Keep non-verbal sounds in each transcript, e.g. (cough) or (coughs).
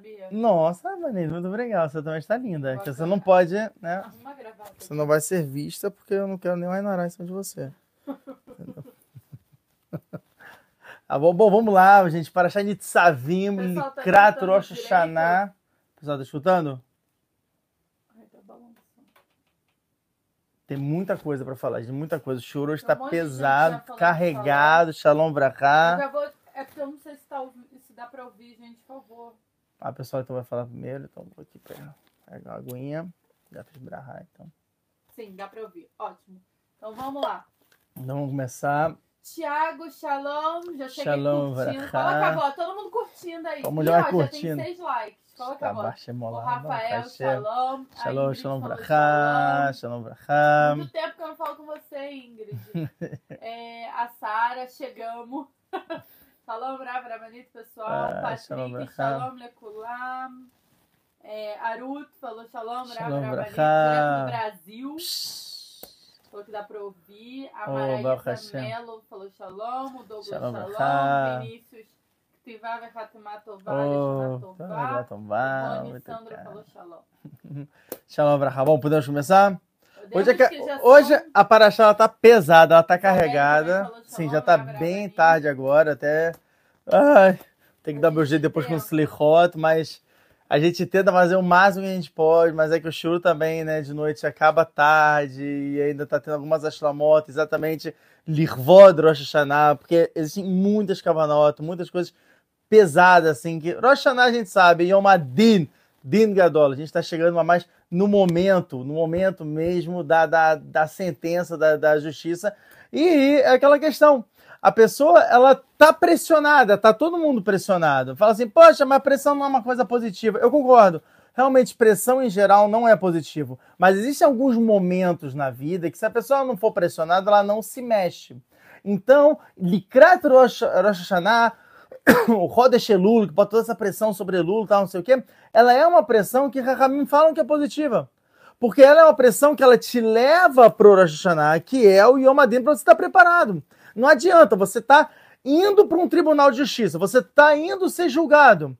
sabia? Nossa, Vanessa, muito obrigado. Você também está linda. Pode você não pode, né? Arruma gravata. Você não vai ser vista porque eu não quero nem Rainará em cima de você. Ah, (laughs) bom, bom, vamos lá, gente. Para Shanit Savim, Pessoal, tá Likrat Rosh? Hashanah. Pessoal, tá escutando? Ai, tá balançando. Tem muita coisa para falar, gente. Muita coisa. O choro está um gente pesado, carregado. Shalom Brachá. É porque eu não sei se, tá se dá pra ouvir, gente, por favor. A pessoa então vai falar primeiro, então vou aqui pegar, pegar uma aguinha. Já fiz brahá, então. Sim, dá pra ouvir. Ótimo. Então vamos lá. Então vamos começar. Tiago, Shalom, já cheguei Shalom, curtindo. Vrachá. Coloca a voz, todo mundo curtindo aí. Todo mundo Ih, já vai ó, já curtindo. tem seis likes. Coloca a voz. Abaixa O. Rafael, Shalom. Shalom, shalom brachá. Shalom brachá. Muito tempo que eu não falo com você, Ingrid. (laughs) É, a Sara, chegamos. (laughs) Shalom, Brava, Rabanito, pessoal. Ah, Patrick, shalom, Lekulam. É, Arut falou Shalom, Brava, Shalom, Rabanito, brachá. direto do Brasil. Falou que dá pra ouvir. A Maraísa. Melo falou Shalom. O Douglas Shalom, Shalom. Vinícius Vechatemá Tová, Oh, Tová. Tová, Rony muito Sandro falou Shalom. (laughs) Shalom brachá. Bom, podemos começar? Hoje, é que- hoje são- a Paraxá ela tá pesada, ela tá Também, carregada. falou Sim, já tá bem tarde agora, até. Ai, tem que dar meu jeito depois com o. Slichot, mas a gente tenta fazer o máximo que a gente pode, mas é que o churro também, né, de noite acaba tarde e ainda tá tendo algumas ashlamot, exatamente Lirvod Rosh Hashanah, porque existem muitas kavanot, muitas coisas pesadas, assim, que Rosh Hashanah a gente sabe, Yom Adin, Din Gadol, a gente tá chegando a mais no momento, no momento mesmo da, da, da sentença, da, da justiça, e é aquela questão, a pessoa, ela tá pressionada, tá todo mundo pressionado. Fala assim, poxa, mas pressão não é uma coisa positiva. Eu concordo. Realmente, pressão em geral não é positivo. Mas existem alguns momentos na vida que se a pessoa não for pressionada, ela não se mexe. Então, Likrat Rosh Hashanah, (coughs) o Rodesh Elul, que bota toda essa pressão sobre Elul tal, não sei o quê, ela é uma pressão que Rahamim falam que é positiva. Porque ela é uma pressão que ela te leva pro Rosh Hashanah, que é o Yom para você estar preparado. Não adianta, você tá indo para um tribunal de justiça, você tá indo ser julgado.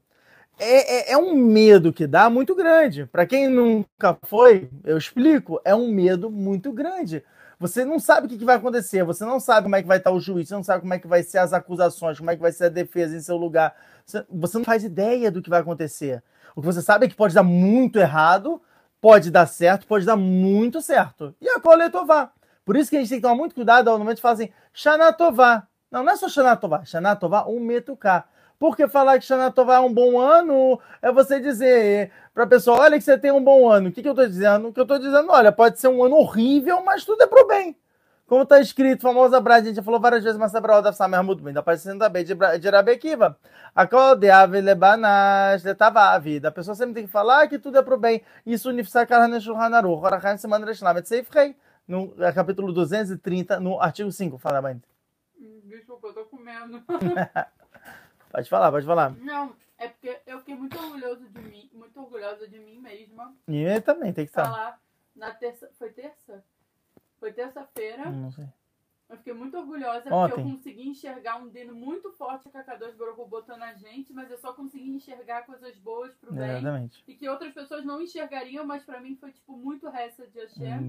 É, é, é um medo que dá muito grande. Para quem nunca foi, eu explico, é um medo muito grande. Você não sabe o que, vai acontecer, você não sabe como é que vai estar o juiz, você não sabe como é que vai ser as acusações, como é que vai ser a defesa em seu lugar. Você, não faz ideia do que vai acontecer. O que você sabe é que pode dar muito errado, pode dar certo, pode dar muito certo. E a cola tová. Por isso que a gente tem que tomar muito cuidado ao momento de falar assim, Shana Tová. Não, não é só Shana Tová, Shana Tová um metuká. Porque falar que Shana Tová é um bom ano é você dizer para a pessoa, olha que você tem um bom ano. O que, que eu estou dizendo? O que eu estou dizendo, olha, pode ser um ano horrível, mas tudo é pro bem. Como está escrito, famosa brasa, a gente já falou várias vezes, mas Sabra da Samer muito bem, da parecendo também de, Bra- de Rabi Akiva. Akodeave lebanash letavavi. A pessoa sempre tem que falar que tudo é pro bem. Isso unifsakar haneshulhan aruch, orachan semana reshlamet seifrei. No é, capítulo 230, no artigo 5. Fala, mãe. Hum, Desculpa, eu tô comendo. (laughs) Pode falar, pode falar. Não, é porque eu fiquei muito orgulhoso de mim, muito orgulhosa de mim mesma. E ele também tem que estar. Falar na terça. Foi terça? Foi terça-feira. Não sei. Eu fiquei muito orgulhosa porque Ontem. eu consegui enxergar um dedo muito forte que a K2 Baruch botou na gente, mas eu só consegui enxergar coisas boas pro bem. Exatamente. E que outras pessoas não enxergariam, mas pra mim foi tipo muito resta de Hashem.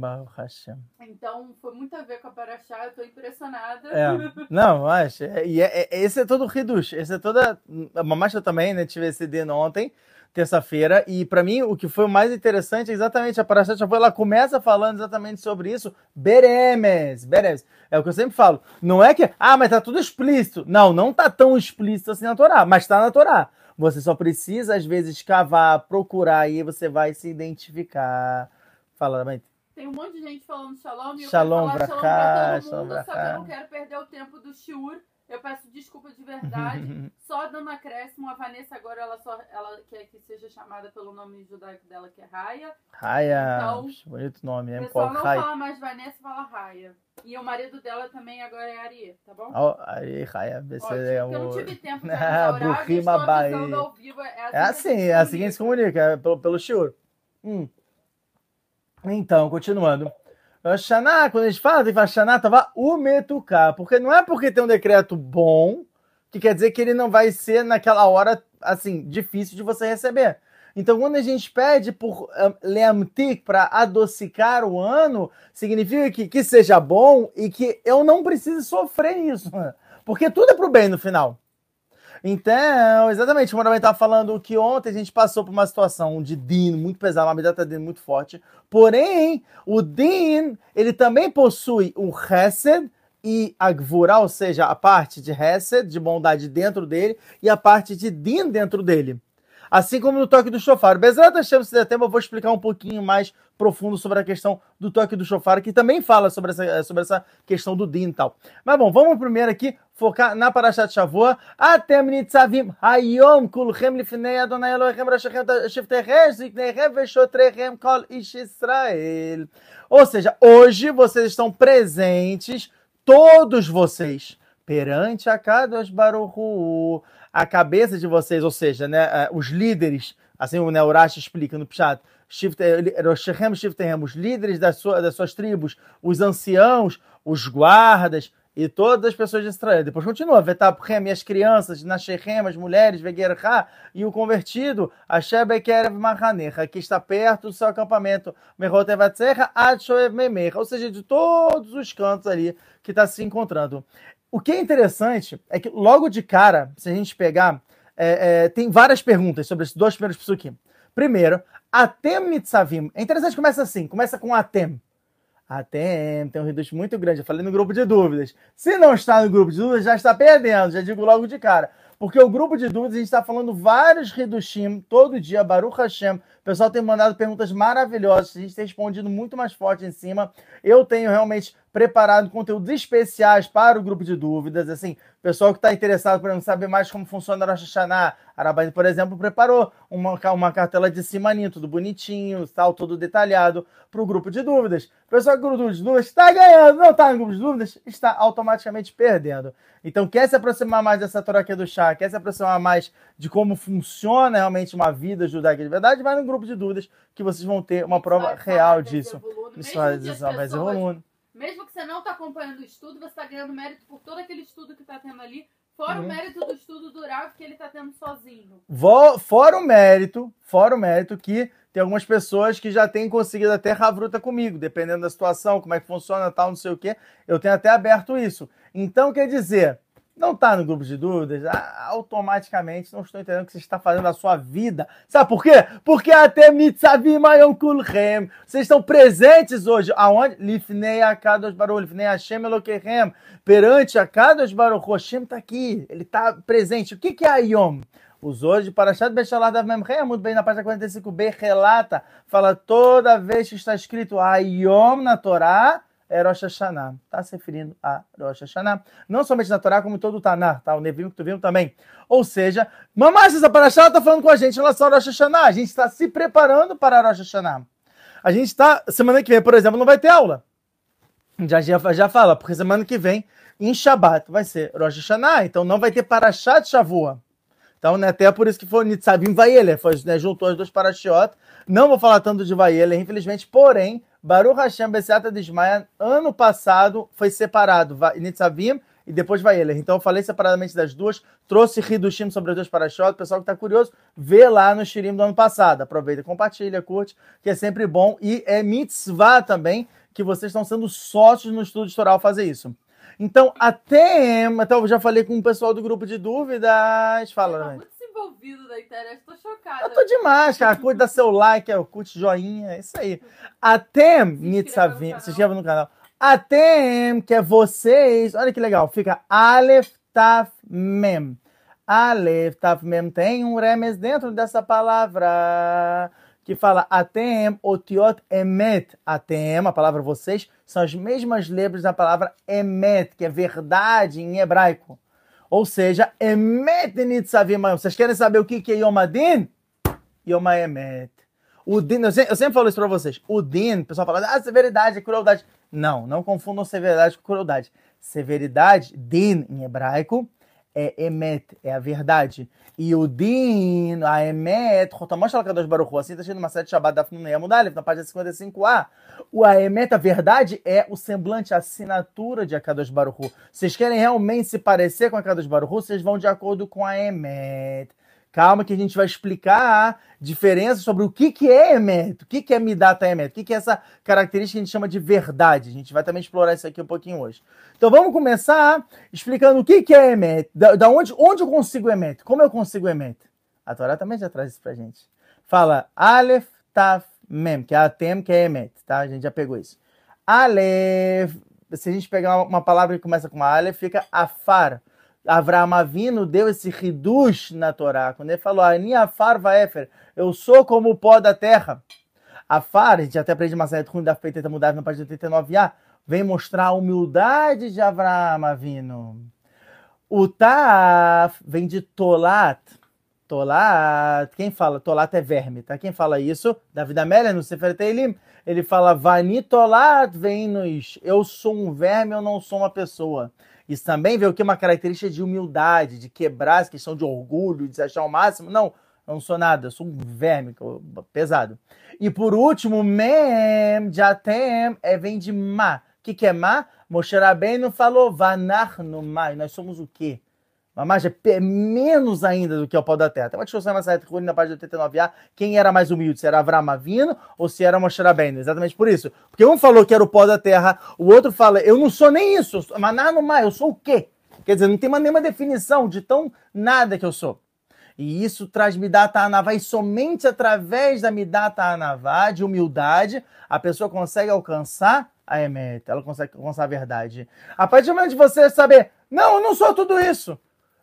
Então foi muito a ver com a Paraxá, eu tô impressionada. É, (laughs) não, acho. é- E é, é- esse é todo o Hidush. Esse é toda. A Mamacha também, né? Tive esse dia ontem, terça-feira. E pra mim, o que foi o mais interessante é exatamente a Parashat Shavuot. Ela começa falando exatamente sobre isso. Beremes. Beremes. É o que eu sempre falo. Não é que. Ah, mas tá tudo explícito. Não, não tá tão explícito assim na Torá, mas tá na Torá. Você só precisa, às vezes, cavar, procurar, e você vai se identificar. Fala, mãe. Tem um monte de gente falando shalom e eu Shalom quero pra falar cá, shalom pra todo mundo, pra só que cá. eu não quero perder o tempo do shiur. Eu peço desculpa de verdade. (laughs) só dando acréscimo, a Vanessa agora ela só ela quer que seja chamada pelo nome judaico dela, que é Raya. Raya. Então, bonito nome, O é pessoal qual não Raya. fala mais Vanessa, fala Raya. E o marido dela também agora é Ariê, tá bom? Ó, aí, Raya, Ótimo, é porque eu não o. tive tempo de o Bruhim estou avisando ao vivo. É É assim, é assim que a gente se comunica, é pelo, pelo shiur. Hum. Então, continuando. Rosh Hashanah, quando a gente fala, tem que falar Hashanah, tava o metuká, porque não é porque tem um decreto bom que quer dizer que ele não vai ser naquela hora, assim, difícil de você receber. Então, quando a gente pede por um, leamtik, para adocicar o ano, significa que, que seja bom e que eu não precise sofrer isso. Porque tudo é pro bem no final. Então, exatamente, como eu estava falando que ontem a gente passou por uma situação de Din muito pesada, uma medida Din muito forte. Porém, o Din, ele também possui o Hesed e a Gvura, ou seja, a parte de Hesed, de bondade dentro dele, e a parte de Din dentro dele. Assim como no toque do chofar. Bezerra Hashem, se der tempo, eu vou explicar um pouquinho mais profundo sobre a questão do toque do chofar, que também fala sobre essa, sobre essa questão do din e tal. Mas bom, vamos primeiro aqui focar na Parashat Shavua. Atem nitzavim hayom kulchem lifnei Adonai Elohim rashachem shiftechem ziknechem veshotrechem kol ish Israel. Ou seja, hoje vocês estão presentes, todos vocês, perante a Kadosh Baruch Hu a cabeça de vocês, ou seja, né, é, os líderes, assim o Neurash explica no Pshat, os líderes das, sua, das suas tribos, os anciãos, os guardas e todas as pessoas de Israel. Depois continua, Vetapchem e as crianças, Nasherem, as mulheres, Vegerha e o convertido, Ashebekerev Mahanecha, que está perto do seu acampamento, Merotevatzecha, Adshoev Memecha, ou seja, de todos os cantos ali que está se encontrando. O que é interessante é que logo de cara, se a gente pegar, é, é, tem várias perguntas sobre esses dois primeiros psukim. Primeiro, Atem Nitzavim. É interessante, começa assim, começa com Atem. Atem, tem um reduto muito grande. Eu falei no grupo de dúvidas. Se não está no grupo de dúvidas, já está perdendo, já digo logo de cara. Porque o grupo de dúvidas, a gente está falando vários Redushim, todo dia, Baruch Hashem. O pessoal tem mandado perguntas maravilhosas, a gente tem respondido muito mais forte em cima. Eu tenho realmente preparado conteúdos especiais para o grupo de dúvidas. Assim, pessoal que está interessado, por exemplo, saber mais como funciona a Rosh Hashanah. Arabaini, por exemplo, preparou uma, uma cartela de simaninho, tudo bonitinho, tal, todo detalhado para o grupo de dúvidas. Pessoal que grupo de dúvidas está ganhando, não está no grupo de dúvidas, está automaticamente perdendo. Então, quer se aproximar mais dessa troca do chá, quer se aproximar mais de como funciona realmente uma vida judaica de verdade, vai no grupo de dúvidas que vocês vão ter uma prova real disso. Isso vai, vai ser volume. Mesmo que você não está acompanhando o estudo, você está ganhando mérito por todo aquele estudo que está tendo ali, fora uhum. o mérito do estudo do Rav que ele está tendo sozinho. Vou, fora o mérito, fora o mérito que tem algumas pessoas que já têm conseguido até ravruta comigo, dependendo da situação, como é que funciona, tal, não sei o quê. Eu tenho até aberto isso. Então, quer dizer, não está no grupo de dúvidas, ah, automaticamente não estou entendendo o que você está fazendo na sua vida. Sabe por quê? Porque até Mitzavim Mayon Kulchem. Vocês estão presentes hoje. Aonde? Lifnei Akadosh Baruch, Lifnei Hashem Elokehem. Perante Akadosh Baruch, Hashem está aqui. Ele está presente. O que, é Ayom? Os hoje de Parashat Bechalá da Memrei, muito bem na página 45b, relata, fala toda vez que está escrito Ayom na Torá, é Rosh Hashanah. Está se referindo a Rosh Hashanah. Não somente na Torá, como todo o Taná, tá? O Nevim que tu viu também. Ou seja, Mamás, essa Parashá está falando com a gente em relação a Rosh Hashanah. A gente está se preparando para Rosh Hashanah. A gente está, semana que vem, por exemplo, não vai ter aula. Já, já, já fala, porque semana que vem, em Shabbat, vai ser Rosh Hashanah. Então não vai ter Parashá de Shavua. Então, né, até por isso que foi Nitzavim Vaiele, foi, né, juntou as duas Parashiot. Não vou falar tanto de Vaiele, infelizmente, porém, Baruch Hashem Bessiata de Ismael, ano passado foi separado, Nitzavim e depois Vaeler. Então eu falei separadamente das duas, trouxe Hidushim sobre as duas. O pessoal que está curioso, vê lá no Shirim do ano passado. Aproveita, compartilha, curte, que é sempre bom. E é mitzvah também, que vocês estão sendo sócios no estudo historial fazer isso. Então, até, até eu já falei com o pessoal do grupo de dúvidas. Fala, né? Envolvido da internet, tô chocada. Eu tô demais, cara. (laughs) Curte, dá seu like, curte joinha, é isso aí. Até Nitzavim, se inscreva no canal. Até que é vocês, olha que legal, fica Aleph Taf Mem. Aleph Taf Mem tem um remes dentro dessa palavra que fala Atem Otiot Emet. Atem, a palavra vocês, são as mesmas letras da palavra Emet, que é verdade em hebraico. Ou seja, Emet Nitzavim Vocês querem saber o que é Yom Adin? Yom Emet. O din, eu sempre, eu sempre falo isso para vocês. O din, o pessoal fala, ah, severidade é crueldade. Não, não confundam severidade com crueldade. Severidade, din em hebraico, é emet, é a verdade. E o din, a emet, Rotamosh al-Kadosh Baruch assim está escrito numa sete Shabbat da Fnun Yamudalef, na página 55a. O a emet, a verdade, é o semblante, a assinatura de Akadosh Baruch Vocês querem realmente se parecer com Akadosh Baruch vocês vão de acordo com a emet. Calma que a gente vai explicar a diferença sobre o que, que é Emet, o que, que é Midata Emet, o que, que é essa característica que a gente chama de verdade. A gente vai também explorar isso aqui um pouquinho hoje. Então vamos começar explicando o que, que é Emet, da, da onde, onde eu consigo Emet, como eu consigo Emet. A Torá também já traz isso pra gente. Fala Aleph, Taf, Mem, que é a Tem, que é Emet, tá? A gente já pegou isso. Aleph, se a gente pegar uma palavra que começa com Aleph, fica Afar Avraham Avino deu esse riduz na Torá, quando ele falou, Ani Afar Vaefer, eu sou como o pó da terra. Afar, a gente até aprende uma série de da feita mudar na página 89a, vem mostrar a humildade de Avraham Avino. O Taf vem de Tolat. Tolat, quem fala? Tolat é verme, tá? Quem fala isso? David Amélia, no Sefer Teilim, ele fala, Vani Tolat vem nos, eu sou um verme, eu não sou uma pessoa. Isso também vê o que? Uma característica de humildade, de quebrar essa questão de orgulho, de se achar o máximo. Não, eu não sou nada, eu sou um verme pesado. E por último, mem, jatem, é, vem de ma. O que, que é ma? Moshe Rabbeinu falou, vanar no ma. Nós somos o quê? Mamaj é menos ainda do que o pau da terra. Tem uma discussão na Saet na página 89a, quem era mais humilde, se era Avram Avino ou se era Moshe Rabbeinu. Exatamente por isso. Porque um falou que era o pó da terra, o outro fala, eu não sou nem isso, mas nada mais, eu sou o quê? Quer dizer, não tem nenhuma definição de tão nada que eu sou. E isso traz Midata Anavá, e somente através da Midata Anavá, de humildade, a pessoa consegue alcançar a Emet, ela consegue alcançar a verdade. A partir do momento de você saber, não, eu não sou tudo isso.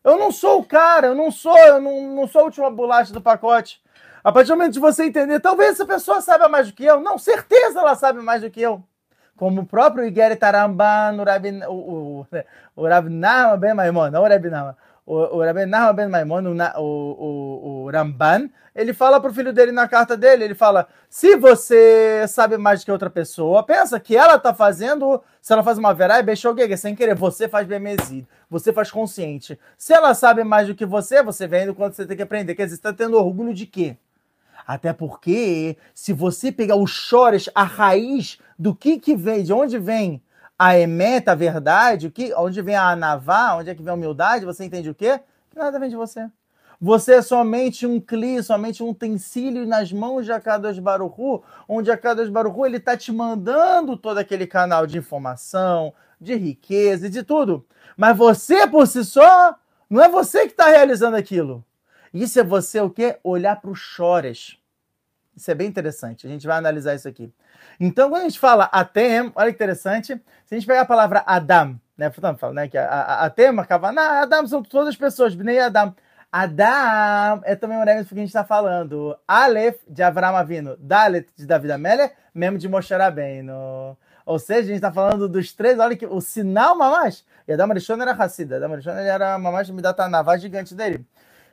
Eu não sou o cara, eu não sou, eu não, não sou a última bolacha do pacote. A partir do momento de você entender, talvez essa pessoa saiba mais do que eu. Não, certeza ela sabe mais do que eu. Como o próprio Igeri Taramban, o Rabi, o, o, o Rabi O o, Nahma Ben Maimon, o, o, o Ramban, ele fala pro filho dele na carta dele, ele fala, se você sabe mais do que outra pessoa, pensa que ela tá fazendo, se ela faz uma verá, é sem querer, você faz bemezido, você faz consciente. Se ela sabe mais do que você, você vem quanto você tem que aprender. Quer dizer, você tá tendo orgulho de quê? Até porque, se você pegar o chores, a raiz do que que vem, de onde vem a emeta, a verdade, o que, onde vem a anavá, onde é que vem a humildade, você entende o quê? Que nada vem de você. Você é somente um cli, somente um utensílio nas mãos de Akadosh Baruchu, onde Akadosh Baruchu ele está te mandando todo aquele canal de informação, de riqueza e de tudo. Mas você por si só, não é você que está realizando aquilo. Isso é você o quê? Olhar para o chores. Isso é bem interessante. A gente vai analisar isso aqui. Então, quando a gente fala atem, olha que interessante. Se a gente pegar a palavra Adam, né? Fala, né? Que atem, Kavaná, Adam são todas as pessoas, Bnei Adam. Adam é também o nome que a gente está falando. Aleph, de Avram Avino. Dalet, de David Amélia. Mesmo de Moshe Rabbeinu. Ou seja, a gente está falando dos três. Olha que o sinal, mamás. E Adam Arishon era Hassida. Adam Arishon era mamás me dá a navalha gigante dele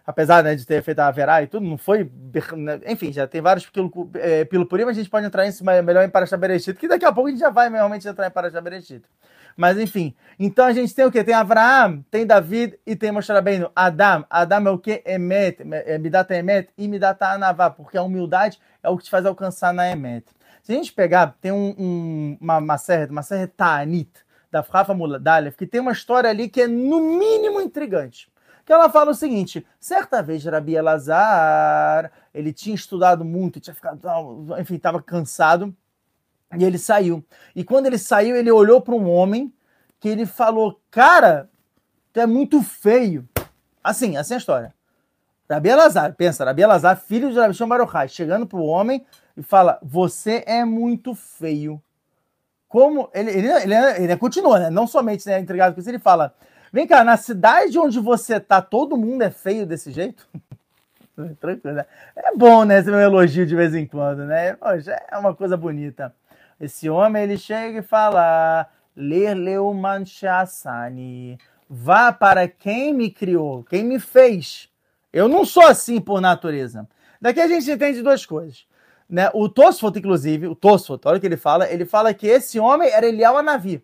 apesar né, de ter feito a Verá e tudo, não foi. Né, enfim, já tem vários pilo, é, pilo por aí, mas a gente pode entrar nisso melhor em Parashá Bereshit, que daqui a pouco a gente já vai realmente entrar em Parashá Bereshit. Mas enfim, então a gente tem o que? Tem Avraham, tem David e tem Moshe Rabbeinu. Adam, Adam é o que? Emet, é, Midata Emet e Midata Anavá, porque a humildade é o que te faz alcançar na Emet. Se a gente pegar, tem um, um, uma, uma serra, uma serra Ta'anit, da Rafa Muladalev, que tem uma história ali que é no mínimo intrigante que ela fala o seguinte: certa vez Rabi Elazar, ele tinha estudado muito, tinha ficado, enfim, estava cansado, e ele saiu. E quando ele saiu, ele olhou para um homem que ele falou: Cara, tu é muito feio. Assim, assim é a história. Rabi Elazar, pensa, Rabi Elazar, filho de Rabi Baruchai, chegando para o homem e fala: Você é muito feio. Como ele, ele, ele, ele continua, né? Não somente né, entregado com isso, ele fala: Vem cá, na cidade onde você tá, todo mundo é feio desse jeito? (laughs) Tranquilo, né? É bom, né? Esse meu elogio de vez em quando, né? Poxa, é uma coisa bonita. Esse homem, ele chega e fala: Ler Leuman Shassani. Vá para quem me criou, quem me fez. Eu não sou assim por natureza. Daqui a gente entende duas coisas. Né? O Tosfot, inclusive, o Tosfot, olha o que ele fala, ele fala que esse homem era Eliel Anavi.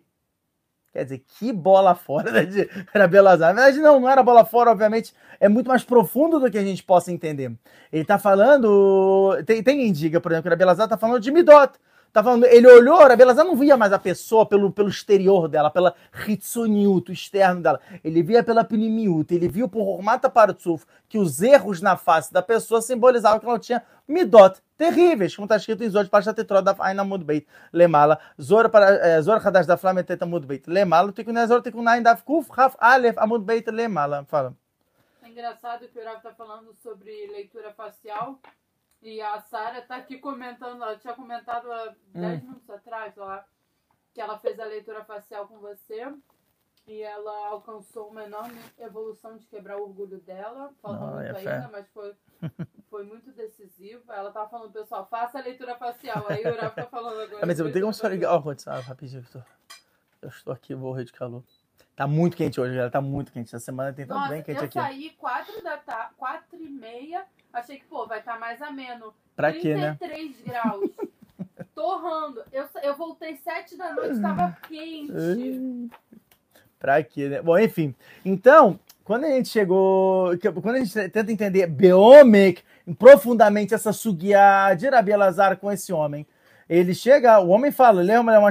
Quer dizer, que bola (laughs) fora né, de Rabelazar. Na verdade, não, não era bola fora, obviamente, é muito mais profundo do que a gente possa entender. Ele está falando. Tem, tem diga, por exemplo, que Rabelazar está falando de Midot. Tá ele olhou, a Belazar não via mais a pessoa pelo, pelo exterior dela, pela Hitsuniut, o externo dela. Ele via pela Pinimiut, ele viu por Hormata Partsuf que os erros na face da pessoa simbolizavam que ela tinha midot terríveis, como está escrito em Zor, para Tetrod da Aina Mudbeit, Lemala, Zor para Zor Hadash da Flameteta Mudbeit, Lemala, Tikunai Zor Tikunai Daf Kuf Haf Alef Amudbeit Lemala. Fala. É engraçado que o Rav está falando sobre leitura facial. E a Sara tá aqui comentando, ela tinha comentado há 10 hum. minutos atrás lá, que ela fez a leitura facial com você e ela alcançou uma enorme evolução de quebrar o orgulho dela. Falta muito é ainda, mas foi, (laughs) foi muito decisivo. Ela tava falando, pessoal, faça a leitura facial. Aí o Rafa tá falando agora. É, mas eu tenho só ligar. Ó, oh, rapidinho, eu estou, eu estou aqui, vou morrer de calor. Tá muito quente hoje, galera. Tá muito quente. Essa semana tem tão bem quente aqui. Eu saí 4 da tarde, 4 e meia Achei que, pô, vai estar tá mais ameno. Pra quê, né? 33 graus. (laughs) Torrando. Eu, eu voltei 7 da noite, estava quente. pra quê, né? Bom, enfim. Então, quando a gente chegou. Quando a gente tenta entender Beomek, profundamente essa sugia de Rabi Elazar com esse homem, ele chega, o homem fala, lembra uma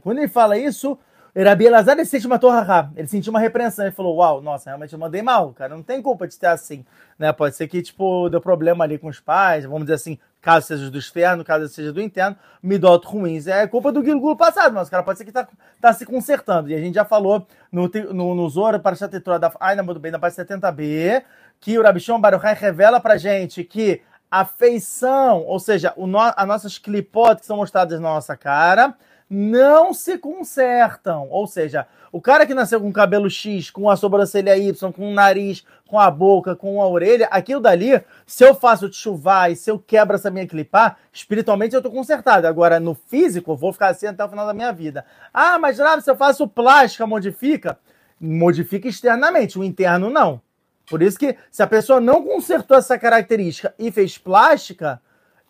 Quando ele fala isso, Rabi Elazar ele sente uma torra ele sentiu uma repreensão, ele falou, uau, nossa, realmente eu mandei mal, cara, não tem culpa de ter assim, né, pode ser que, tipo, deu problema ali com os pais, vamos dizer assim, caso seja do externo, caso seja do interno, midot ruins, é culpa do Gilgul passado, mas o cara pode ser que tá, tá se consertando, e a gente já falou no, no, no Zora para Chatetura da Aina muito bem, na parte 70b, que o Rabichon Baruchai revela pra gente que a feição, ou seja, o no, as nossas clipotes que são mostradas na nossa cara, não se consertam. Ou seja, o cara que nasceu com cabelo X, com a sobrancelha Y, com o nariz, com a boca, com a orelha, aquilo dali, se eu faço chuvar e se eu quebro essa minha clipar, espiritualmente eu tô consertado. Agora, no físico, eu vou ficar assim até o final da minha vida. Ah, mas lá, se eu faço plástica, modifica? Modifica externamente, o interno não. Por isso que, se a pessoa não consertou essa característica e fez plástica,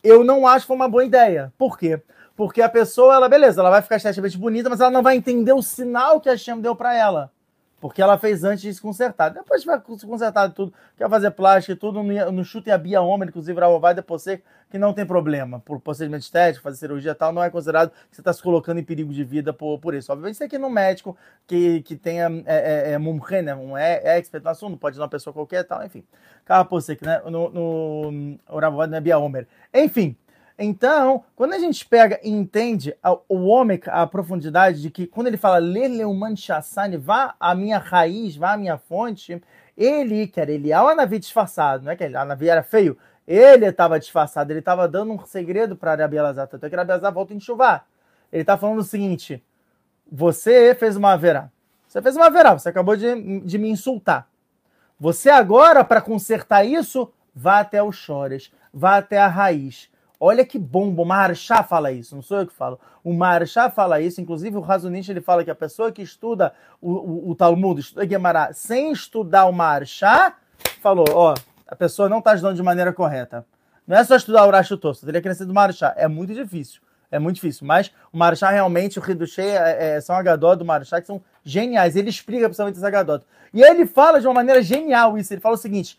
eu não acho que foi uma boa ideia. Por quê? Porque a pessoa, ela, beleza, ela vai ficar esteticamente bonita, mas ela não vai entender o sinal que a Shem deu para ela. Porque ela fez antes de se consertar. Depois vai se consertar tudo, quer fazer plástico e tudo, no, chute a Bia Homem, inclusive a vai depois ser que não tem problema. Por procedimento estético, fazer cirurgia e tal, não é considerado que você está se colocando em perigo de vida por, por isso. Obviamente, você aqui no médico que, que tenha é, é, é, né? Um é, é expert no assunto, pode ser uma pessoa qualquer e tal, enfim. Cara, por você né? no, no, no é Bia Homer. Enfim. Então, quando a gente pega e entende o homem, a profundidade de que quando ele fala Leleuman Shassani, vá à minha raiz, vá à minha fonte, ele, que era Elial Anavi disfarçado, não é que Anavi era feio, ele estava disfarçado, ele estava dando um segredo para Rabi Elazar, tanto é que Rabi Elazar volta a enxuvar. Ele está falando o seguinte, você fez uma verá, você fez uma verá, você acabou de, de me insultar. Você agora, para consertar isso, vá até os chores, vá até a raiz Olha que bom, o Maharshá fala isso, não sou eu que falo. O Maharshá fala isso, inclusive o Razonich ele fala que a pessoa que estuda o, o, o Talmud, estuda Gemara, sem estudar o Maharshá, falou, ó, a pessoa não está estudando de maneira correta. Não é só estudar o Rashi Tosso, teria que nascer do Maharshá. É muito difícil, é muito difícil. Mas o Maharshá realmente, o Hidushei, é, é, são Agadot do Maharshá que são geniais. Ele explica principalmente esse Agadot. E ele fala de uma maneira genial isso. Ele fala o seguinte,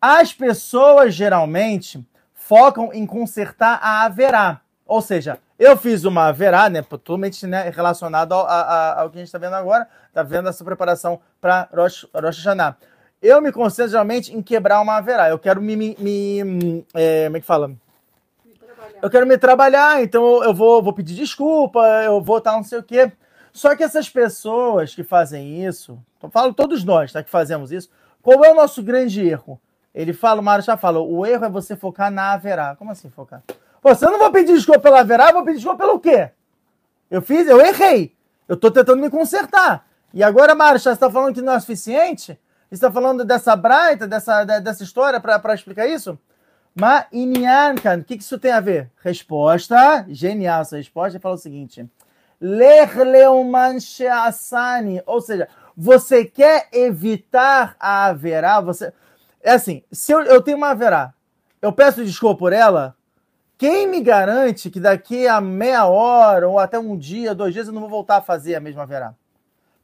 as pessoas geralmente focam em consertar a haverá. Ou seja, eu fiz uma haverá, né, totalmente né, relacionado ao, ao, que a gente está vendo agora, está vendo essa preparação para Rosh, Rosh Hashanah. Eu me concentro geralmente em quebrar uma haverá. Eu quero me. me, me é, como é que fala? Eu quero me trabalhar, então eu vou, vou pedir desculpa, eu vou estar não sei o quê. Só que essas pessoas que fazem isso, eu falo todos nós tá, que fazemos isso, qual é o nosso grande erro? Ele fala, o Mário já fala, o erro é você focar na haverá. Como assim focar? Pô, se eu não vou pedir desculpa pela haverá, eu vou pedir desculpa pelo quê? Eu fiz, eu errei. Eu tô tentando me consertar. E agora, Mário, você está falando que não é suficiente? Você está falando dessa braita, dessa, dessa história para explicar isso? Ma inyankan, o que, que isso tem a ver? Resposta, genial essa resposta, ele fala o seguinte: Lerleuman she'asani, ou seja, você quer evitar a haverá, você é assim, se eu, eu tenho uma verá, eu peço desculpa por ela, quem me garante que daqui a meia hora ou até um dia, dois dias, eu não vou voltar a fazer a mesma verá?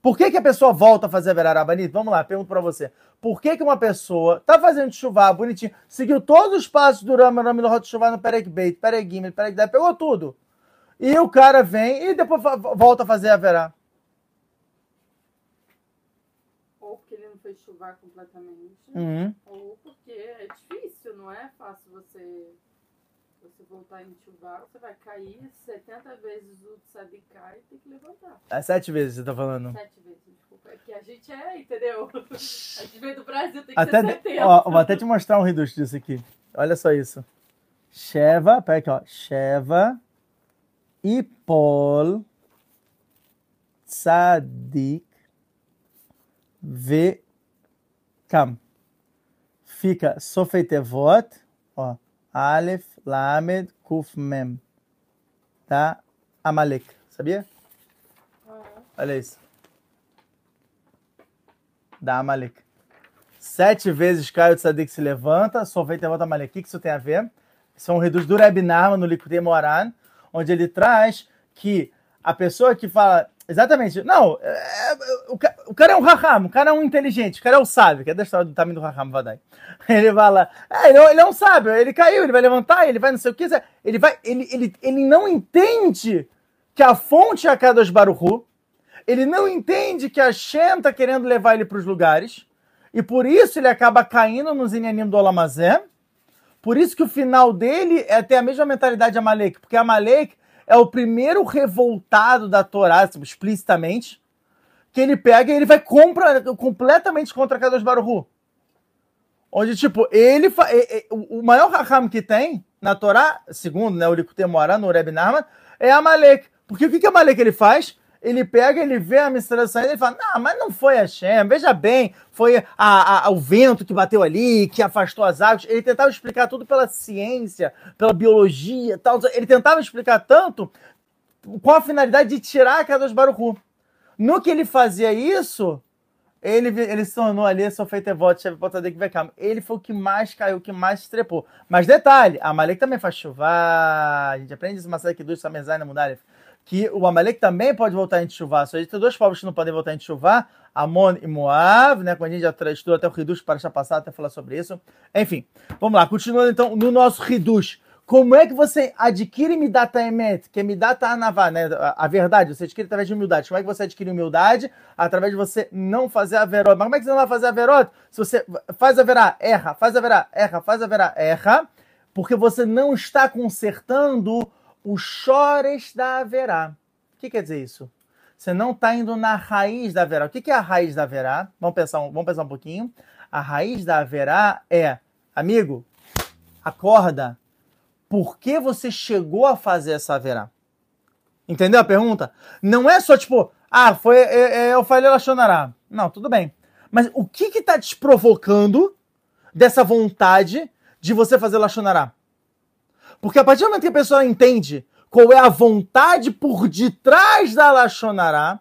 Por que, que a pessoa volta a fazer a verará bonito? Vamos lá, pergunto para você. Por que, que uma pessoa tá fazendo chuva bonitinho, seguiu todos os passos do Rama Rama Lohot chuva no Perek Beit, Perek Gimel, Perek Dai, pegou tudo. E o cara vem e depois volta a fazer a verá. Ou chuvar completamente, Uhum. ou porque é difícil, não é fácil você, você voltar em chuvar, você vai cair 70 vezes o tsadicai e tem que levantar. É sete vezes você tá falando. Sete vezes, desculpa. É que a gente é, entendeu? (laughs) A gente veio do Brasil, tem que Até, ser 70. ó, vou até te mostrar um reduto disso aqui. Olha só isso. Sheva, pera aqui, ó. Sheva, Ipol, Tzadik, Vekam. Fica Sofeitevot, ó. Aleph, Lamed, Kuf, Mem. Tá? Amalek. Sabia? Aham. Olha isso. Da Amalek. Sete vezes cai o tzadik se levanta, volta Amalek. O que que isso tem a ver? Isso é um reduz do Reb no Likutei Moran, onde ele traz que a pessoa que fala... Exatamente. Não, é- é- o, ca- o cara é um raham, o cara é um inteligente, o cara é um sábio, que é da história do tamanho do raham, Vadai. (laughs) Ele fala, é, ele, é- ele é um sábio, ele caiu, ele vai levantar, ele vai não sei o que, ele vai, ele, ele, ele não entende que a fonte é a Kadosh Baruchu, ele não entende que a Shem está querendo levar ele para os lugares, e por isso ele acaba caindo nos Inyanim do Olamazé. Por isso que o final dele é ter a mesma mentalidade de Amalek, porque Amalek é o primeiro revoltado da Torá, tipo, explicitamente, que ele pega e ele vai compra, completamente contra Kadosh Baruchu. Onde, tipo, ele. fa- o maior raham que tem na Torá, segundo né, o Likutei Moara, no Reb Narman, é Amalek. Porque o que, que Amalek ele faz? Ele pega, ele vê a mistura saindo e fala: Não, mas não foi a Shem, veja bem, foi a- a- o vento que bateu ali, que afastou as águas. Ele tentava explicar tudo pela ciência, pela biologia tal. Ele tentava explicar tanto com a finalidade de tirar a Kadosh Baruchu. No que ele fazia isso, ele, ele se tornou ali, só feito voto, chefe Potadek Vekam. Ele foi o que mais caiu, o que mais trepou. Mas detalhe, a Amalek também faz chuvar. A gente aprende isso, Masai Kiddush, Samezai, na Mudalef. Que o Amalek também pode voltar em chuvar. Só tem dois povos que não podem voltar em chuvar, Amon e Moab, né? Quando a gente já estudou até o Hidush para já passar, até falar sobre isso. Enfim, vamos lá, continuando então no nosso Hidush. Como é que você adquire Midata Emet, que é Midata Anavá, né? A, verdade, você adquire através de humildade. Como é que você adquire humildade? Através de você não fazer a verot. Mas como é que você não vai fazer a verot? Se você faz a verá, erra, faz a verá, erra, faz a verá, erra, porque você não está consertando os chores da verá. O que quer dizer isso? Você não está indo na raiz da verá. O que que é a raiz da verá? Vamos pensar um, vamos pensar um pouquinho. A raiz da verá é, amigo, acorda. Por que você chegou a fazer essa verá? Entendeu a pergunta? Não é só tipo, ah, foi, é, é, eu falei Lachonará. Não, tudo bem. Mas o que que tá te provocando dessa vontade de você fazer Lachonará? Porque a partir do momento que a pessoa entende qual é a vontade por detrás da Lachonará,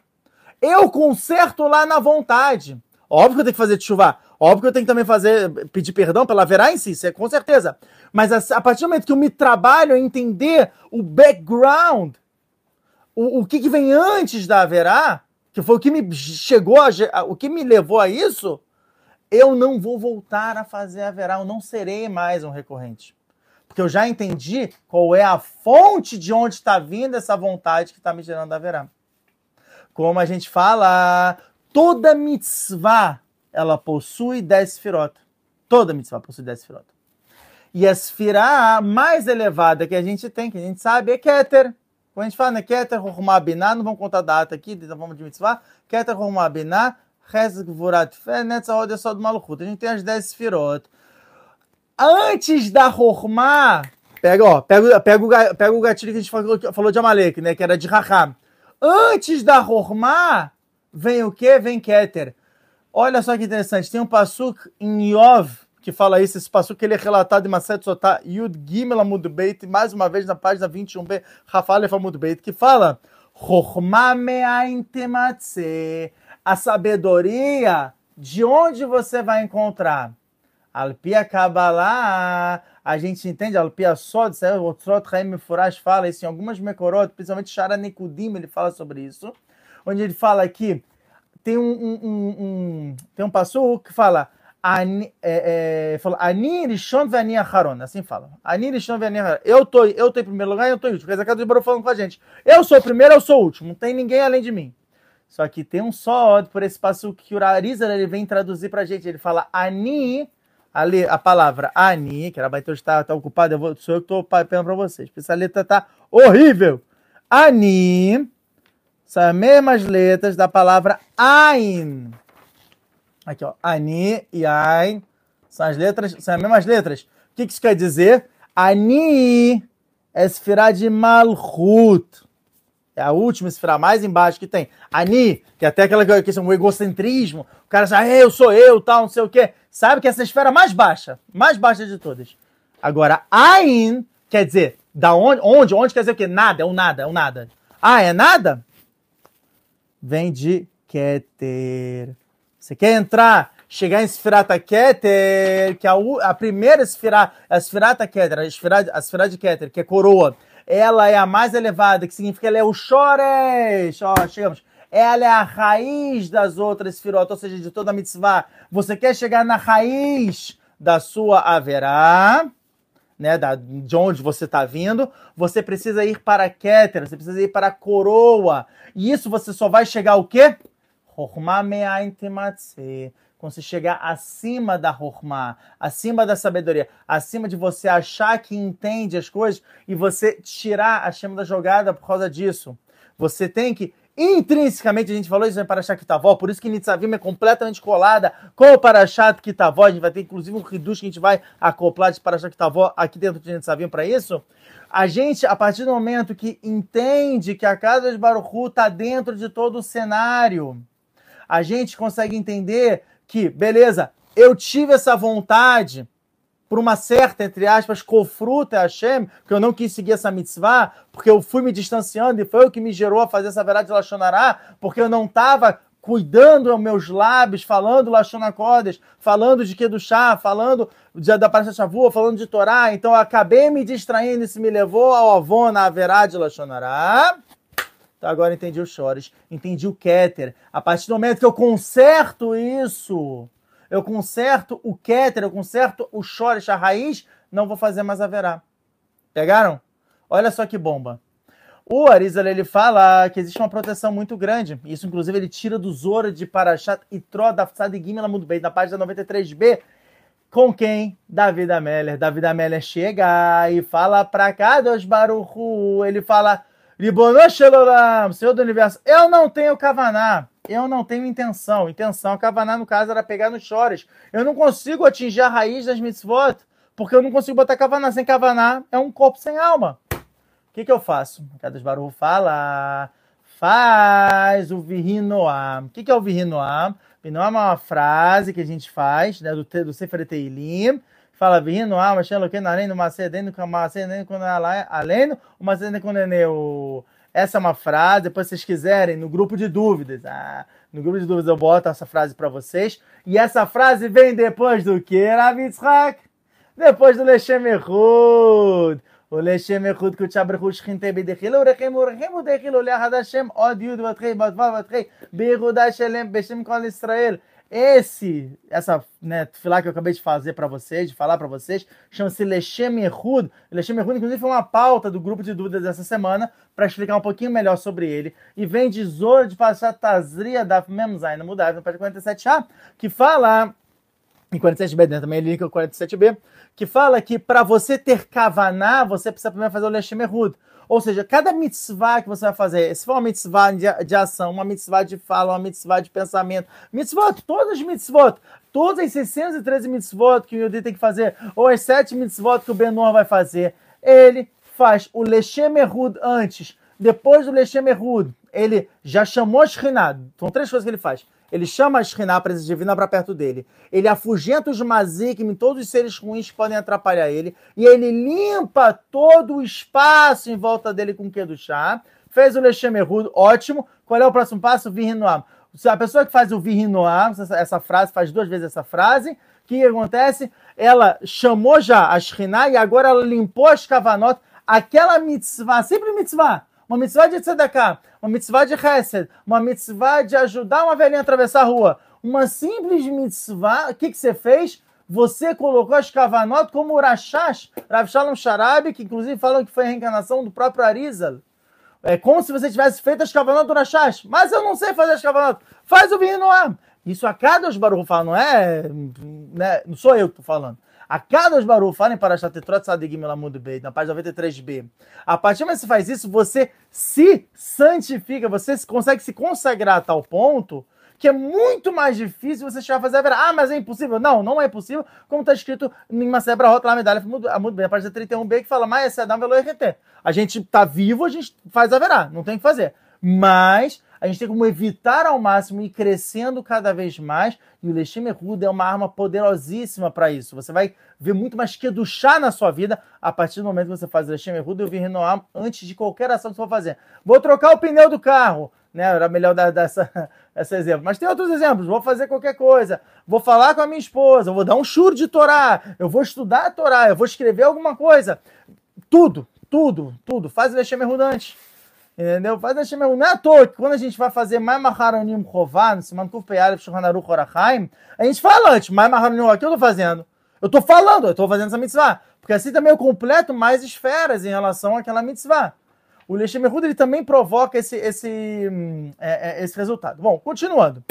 eu conserto lá na vontade. Óbvio que eu tenho que fazer chuva. Óbvio que eu tenho que também fazer, pedir perdão pela verá em si, é com certeza. Mas a, a partir do momento que eu me trabalho a entender o background, o, o que, que vem antes da verá, que foi o que me chegou, a- o que me levou a isso, eu não vou voltar a fazer a verá, eu não serei mais um recorrente. Porque eu já entendi qual é a fonte de onde está vindo essa vontade que está me gerando a verá. Como a gente fala, toda mitzvah ela possui 10 sefirot. Toda mitzvah possui 10 sefirot. E a sefirá mais elevada que a gente tem, que a gente sabe, é Keter. Quando a gente fala, né, Keter, Hormah, Binah, não vamos contar a data aqui, da forma de mitzvah, Keter, Hormah, Binah, Fé, Netzah, é só do Maluchut. A gente tem as 10 sefirot. Antes da Hormah, pega, ó, pega, pega, o, ga- pega o gatilho que a gente falou, falou de Amalek, né, que era de Raham. Antes da Hormah, vem o quê? Vem Keter. Olha só que interessante, tem um passuk em Yov que fala isso, esse passuk ele é relatado em Maset Sotá Yud Gimel Amud Beit, mais uma vez na página 21b, Rafalef Amud Beit, que fala a sabedoria, de onde você vai encontrar? Alpia Kabbalah, a gente entende, Alpia Sod, o Otzrot Chaim Mefurash fala isso em algumas Mekorot, principalmente Shara Nekudim, ele fala sobre isso, onde ele fala que tem um, um, um, tem um passo que fala Ani, é, é, fala, assim fala. Eu tô, eu tô em primeiro lugar e eu tô em último. Quer dizer, de Baruch falando com a gente. Eu sou o primeiro, eu sou o último. Não tem ninguém além de mim. Só que tem um só por esse passo que o Arizar ele vem traduzir pra gente. Ele fala Ani, ali a palavra Ani, que era Baitor está tá ocupado, eu vou, sou eu que tô pegando pra vocês. Essa letra tá horrível. Ani, são as mesmas letras da palavra Ain. Aqui, ó. Ani e Ain. São as letras, são as mesmas letras. O que, que isso quer dizer? Ani é esfirá de Malchut. É a última esfirá mais embaixo que tem. Ani, que é até aquela que é um egocentrismo. O cara diz, ah, eu sou eu, tal, não sei o quê. Sabe que essa é esfera mais baixa. Mais baixa de todas. Agora, Ain quer dizer, da onde? Onde? Onde quer dizer o quê? Nada, é um nada, é um nada. Ah, é nada? Vem de Keter. Você quer entrar, chegar em Sfirata Keter, que é a, a primeira Sfirata, a Sfirata Keter, a Sfirata, a Sfirata de Keter, que é coroa, ela é a mais elevada, que significa que ela é o Chores. Ó, chegamos. Ela é a raiz das outras Sfirot, ou seja, de toda a mitzvah. Você quer chegar na raiz da sua haverá, né, da, de onde você está vindo, você precisa ir para Keter, você precisa ir para a coroa. E isso você só vai chegar o quê? Quando você chegar acima da Hormá, acima da sabedoria, acima de você achar que entende as coisas e você tirar a chama da jogada por causa disso. Você tem que intrinsecamente, a gente falou isso em Parashat Kitavó, por isso que Nitzavim é completamente colada com o Parashat Kitavó, a gente vai ter inclusive um reduz que a gente vai acoplar de Parashat Kitavó aqui dentro de Nitzavim para isso. A gente, a partir do momento que entende que a casa de Baruchu está dentro de todo o cenário, a gente consegue entender que, beleza, eu tive essa vontade por uma certa, entre aspas, cofruta Hashem, que eu não quis seguir essa mitzvah, porque eu fui me distanciando e foi o que me gerou a fazer essa verdade de Lachonará, porque eu não estava cuidando dos meus lábios, falando Lachonacodes, falando de chá, falando de, da Parashat Shavua, falando de Torá, então eu acabei me distraindo isso me levou ao avô na verá de Lachonará. Então agora entendi o Chores, entendi o Keter. A partir do momento que eu conserto isso, eu conserto o Keter, eu conserto o Chores, a raiz, não vou fazer mais a verá. Pegaram? Olha só que bomba. O Arizal ele fala que existe uma proteção muito grande. Isso, inclusive, ele tira do Zora de Parashat e Tro da Fsad Gimela muito bem, na página 93b. Com quem? Davi da Meller. Davi da Meller chega e fala para cá, Deus Baruchu. Ele fala Ribonoshelolam, Senhor do Universo, eu não tenho Kavaná, eu não tenho intenção. Intenção, Kavaná no caso era pegar nos chores. Eu não consigo atingir a raiz das mitzvot, porque eu não consigo botar Kavaná. Sem Kavaná é um corpo sem alma. O que, que eu faço? Cada Baruch fala, faz o Virinoam. O que, que é o Virinoam? Virinoam é uma frase que a gente faz, né, do, do Sefer Teilim, fala vindo, ah, mas que além do macedendo, macedendo, quando além do macedendo, quando o essa é uma frase, depois vocês quiserem, no grupo de dúvidas. Ah, no grupo de dúvidas eu boto essa frase para vocês. E essa frase vem depois do que, Ravitzhak? Depois do Lechem Echud. O Lechem Echud que o Tchabrechud Shchinte Bedechil, o Rechem, o Rechem, o Dechil, o Vatrei, Batval Vatrei, Beirudá Shelem, Beshem Kol Israel. Esse, essa né, filá que eu acabei de fazer para vocês, de falar para vocês, chama-se Lechem Erhud. Lechem Erhud, inclusive, foi uma pauta do grupo de dúvidas dessa semana para explicar um pouquinho melhor sobre ele. E vem de Zora de Pashat Tazria da Memzain, no Mudar, no página 47a, que fala, em 47b, né, também link o 47b, que fala que para você ter Kavaná, você precisa primeiro fazer o Lechem Erhud. Ou seja, cada mitzvah que você vai fazer, se for uma mitzvah de, de ação, uma mitzvah de fala, uma mitzvah de pensamento, mitzvot, todas as mitzvot, todas as 613 mitzvot que o Yodi tem que fazer, ou as 7 mitzvot que o Benor vai fazer, ele faz o Lechem Erud antes, depois do Lechem Erud, ele já chamou Shekhinah. São três coisas que ele faz. Ele chama a Shekhinah, a presença divina, para perto dele. Ele afugenta os mazikim, todos os seres ruins que podem atrapalhar ele. E ele limpa todo o espaço em volta dele com o chá. Fez o Lechem Erud, ótimo. Qual é o próximo passo? Virinoam. A pessoa que faz o Virinoam, essa frase, faz duas vezes essa frase, o que acontece? Ela chamou já a Shekhinah e agora ela limpou as kavanot. Aquela mitzvah, sempre mitzvah, uma mitzvah de tzedakah, uma mitzvah de chesed, uma mitzvah de ajudar uma velhinha a atravessar a rua, uma simples mitzvah, o que, que você fez? Você colocou as kavanot como Rashash, Rav Shalom Sharabi, que inclusive falam que foi a reencarnação do próprio Arizal. É como se você tivesse feito as kavanot Rashash. Mas eu não sei fazer as kavanot. Faz o vinho no ar. Isso a cada os Baruch fala, não é, né, não sou eu que estou falando. A cada os Baruch fala em Parashat Tetrot Sadigim Elamud na página 93b. A partir do momento que você faz isso, você se santifica, você consegue se consagrar a tal ponto que é muito mais difícil você chegar a fazer a verá. Ah, mas é impossível. Não, não é possível, como está escrito em uma sebra rota lá, medalha muito bem, a página 31b, que fala, mas é velo RT. A gente está vivo, a gente faz a verá, não tem o que fazer. Mas a gente tem como evitar ao máximo e crescendo cada vez mais. E o Leshim Ruda é uma arma poderosíssima para isso. Você vai ver muito mais que do chá na sua vida a partir do momento que você faz o Leshim Ruda. Eu vi renovar antes de qualquer ação que você for fazer. Vou trocar o pneu do carro né? Era melhor dar, dar essa, (laughs) esse exemplo. Mas tem outros exemplos. Vou fazer qualquer coisa. Vou falar com a minha esposa. Vou dar um churro de Torá. Eu vou estudar a Torá. Eu vou escrever alguma coisa. Tudo, tudo, tudo. Faz o Lechem Erudante. Entendeu? Faz Lechem Erudante. Não é à toa que quando a gente vai fazer Mais Maharonim Chová, no Siman Kuf Peyalef Shulhanaru Horachaim, a gente fala antes, Mais Maharonim, o que eu tô fazendo? Eu tô falando, eu tô fazendo essa mitzvah. Porque assim também eu completo mais esferas em relação àquela mitzvah o Lechem ele também provoca esse, esse, é, é, esse resultado. Bom, continuando.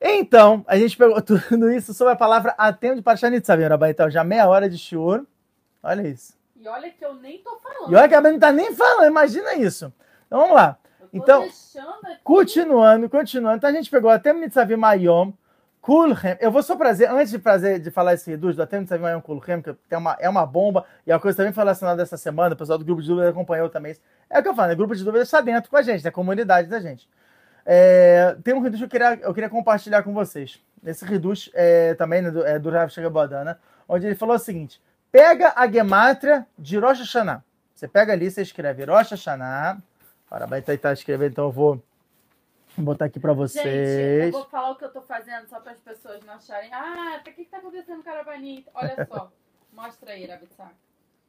Então, a gente pegou (laughs) tudo isso sobre a palavra atendo para Shanitzav, Rabai. Então, já meia hora de shiur. Olha isso. E olha que eu nem tô falando. E olha que a não tá nem falando, imagina isso. Então, vamos lá. Então, continuando, continuando. Então, a gente pegou até Mitzavim Mayom, Kulhem. Eu vou só prazer, antes de prazer de falar esse reduz do Atem Mitzavim Mayom Kulhem, que é uma, é uma bomba, e a coisa também foi relacionada essa semana, o pessoal do grupo de dúvidas acompanhou também isso. É o que eu falo, né? Grupo de dúvidas está dentro com a gente, na comunidade da gente. É, tem um reduz que eu queria, eu queria compartilhar com vocês. Esse reduz é, também né, do, é, do Rav Shagabodana, onde ele falou o seguinte: pega a gemátria de Rosh Hashanah. Você pega ali, você escreve Rosh Hashanah. Agora vai tentar escrever, então eu vou botar aqui para vocês. Gente, eu vou falar o que eu tô fazendo só para as pessoas não acharem. Ah, o que que tá acontecendo, Caravanita? Olha (laughs) só. Mostra aí, Rabitsak.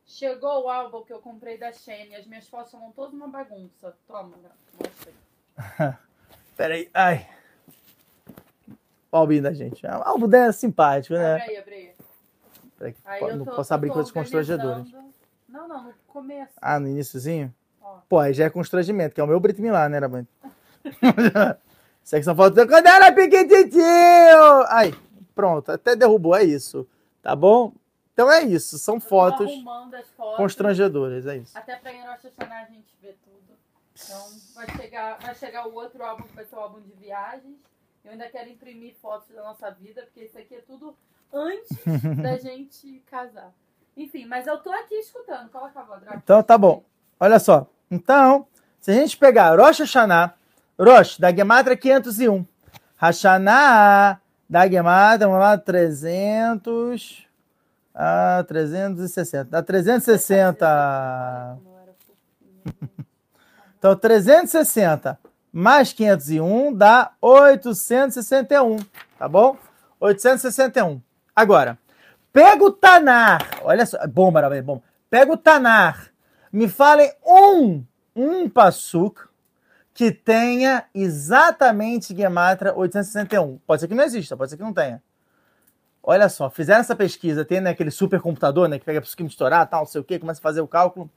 Chegou o álbum que eu comprei da Shane. As minhas fotos são todas uma bagunça. Toma, mostra aí. (laughs) Peraí, ai. O álbum da gente. O álbum dela é simpático, né? Abre aí, abre aí. Peraí, aí não tô, posso abrir coisas constrangedoras. Não, não, no começo. Ah, no iníciozinho? Pô, aí já é constrangimento, que é o meu Brit Milá, né, Rabante? Secção foto quando era pequenininho! Ai, pronto, até derrubou, é isso. Tá bom? Então é isso, são fotos, fotos, constrangedoras, é isso. Até pra ir Rosh Hashanah a gente vê tudo. Então vai chegar, vai chegar o outro álbum que vai ser o álbum de viagens. Eu ainda quero imprimir fotos da nossa vida, porque isso aqui é tudo antes (laughs) da gente casar. Enfim, mas eu tô aqui escutando. Coloca a voz, Então tá bom. Olha só. Então, se a gente pegar Rosh Hashanah, Rosh, da Gematria 501. Hashanah, da Gematria, vamos lá, 300... Ah, 360. Dá 360. (laughs) então, 360 mais 501 dá 861. Tá bom? 861. Agora, pega o Tanar. Olha só. Bom, maravilha, bom. Pega o Tanar. Me falem um, um Passuk que tenha exatamente Gematra 861. Pode ser que não exista, pode ser que não tenha. Olha só, fizeram essa pesquisa, tem né, aquele supercomputador né, que pega para estourar, tal, não sei o que, começa a fazer o cálculo.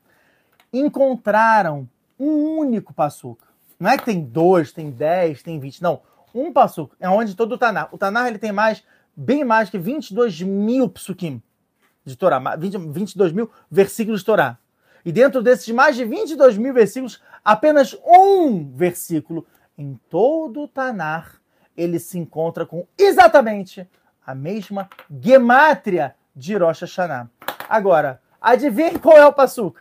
Encontraram um único passuca. Não é que tem dois, tem dez, tem vinte, não. Um passuca é onde todo o Tanar. O Tanar ele tem mais, bem mais que 22 mil psukim de Torá, 20, 22 mil versículos de Torá. E dentro desses mais de 22 mil versículos, apenas um versículo em todo o Tanar ele se encontra com exatamente a mesma gemátria de Rosh Hashanah. Agora, adivinhe qual é o Passuk?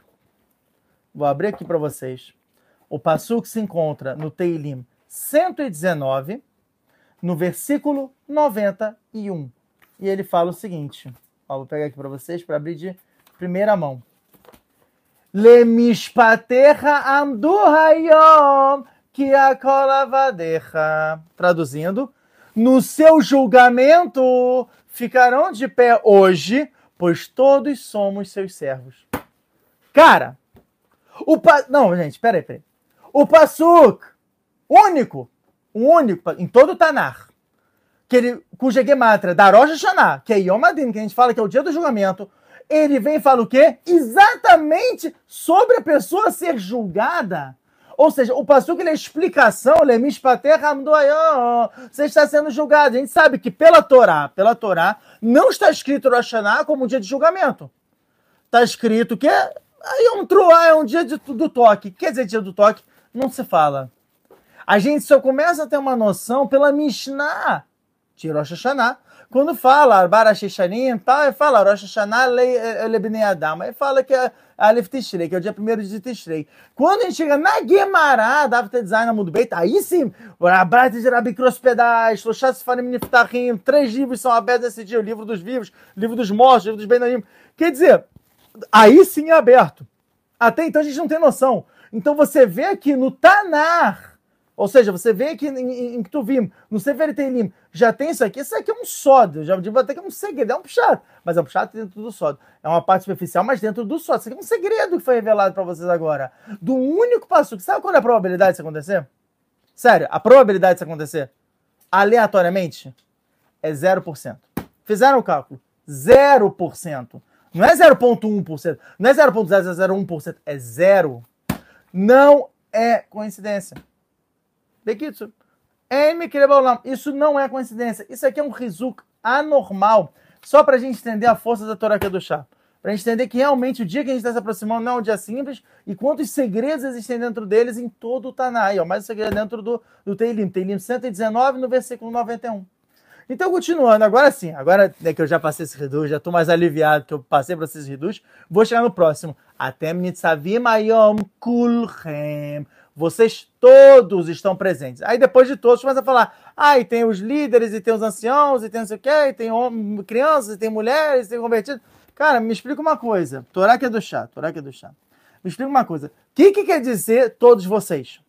Vou abrir aqui para vocês. O Passuk se encontra no Teilim 119, no versículo 91. E ele fala o seguinte: ó, vou pegar aqui para vocês para abrir de primeira mão. Lemishpatecha amdu hayom ki akolavadecha. Traduzindo, no seu julgamento ficarão de pé hoje, pois todos somos seus servos. Cara, o pa... Não, gente, peraí, peraí. O Pasuk, único, o único, em todo o Tanar, que ele, cuja gematria da Rosh Hashanah, que é Yom Adin, que a gente fala que é o dia do julgamento, ele vem e fala o quê? Exatamente sobre a pessoa ser julgada. Ou seja, o pastor ele é explicação, você está sendo julgado. A gente sabe que pela Torá, pela Torá, não está escrito Rosh Hashanah como um dia de julgamento. Está escrito que é, aí um truá, é um dia de, do toque. Quer dizer dia do toque? Não se fala. A gente só começa a ter uma noção pela Mishnah de Rosh Hashanah. Quando fala Arbara Sheshanim, tá, fala Rosh Hashanah Lebnei Adam. Aí fala que é Aleph Tishrei, que é o dia primeiro de Tishrei. Quando a gente chega na Gemara, Davta Design Mundo Beit, aí sim, Rabrat de Rabi Krospedais, Shloshas Farim Niftahim, três livros são abertos nesse dia, o livro dos vivos, livro dos mortos, livro dos Benanim. Quer dizer, aí sim é aberto. Até então a gente não tem noção. Então você vê aqui no Tanar, ou seja, você vê aqui em, em Ktuvim, no Sefer Teilim, já tem isso aqui. Isso aqui é um sódio. Já digo até que é um segredo. É um puxado. Mas é um puxado dentro do sódio. É uma parte superficial, mas dentro do sódio. Isso aqui é um segredo que foi revelado para vocês agora. Do único passo. Sabe qual é a probabilidade disso acontecer? Sério, a probabilidade disso acontecer aleatoriamente é 0%. Fizeram o cálculo. 0%. Não é 0,1%. Não é 0,001%. É zero. Não é coincidência. Isso não é coincidência. Isso aqui é um rizuc anormal. Só para a gente entender a força da Torá do chá. Para a gente entender que realmente o dia que a gente está se aproximando não é um dia simples e quantos segredos existem dentro deles em todo o Tanai. Mais um segredo dentro do, do Teilim. Teilim 119 no versículo 91. Então, continuando, agora sim, agora né, que eu já passei esse reduz, já estou mais aliviado que eu passei para esses reduz, vou chegar no próximo. Até Nitzavim Ayom Kulchem vocês todos estão presentes. Aí depois de todos, começa a falar: ah, e tem os líderes, e tem os anciãos, e tem não sei o quê, e tem crianças, e tem mulheres, e tem convertidos. Cara, me explica uma coisa. Torá que é do chá, Torá que é do chá. Me explica uma coisa. O que, que quer dizer todos vocês?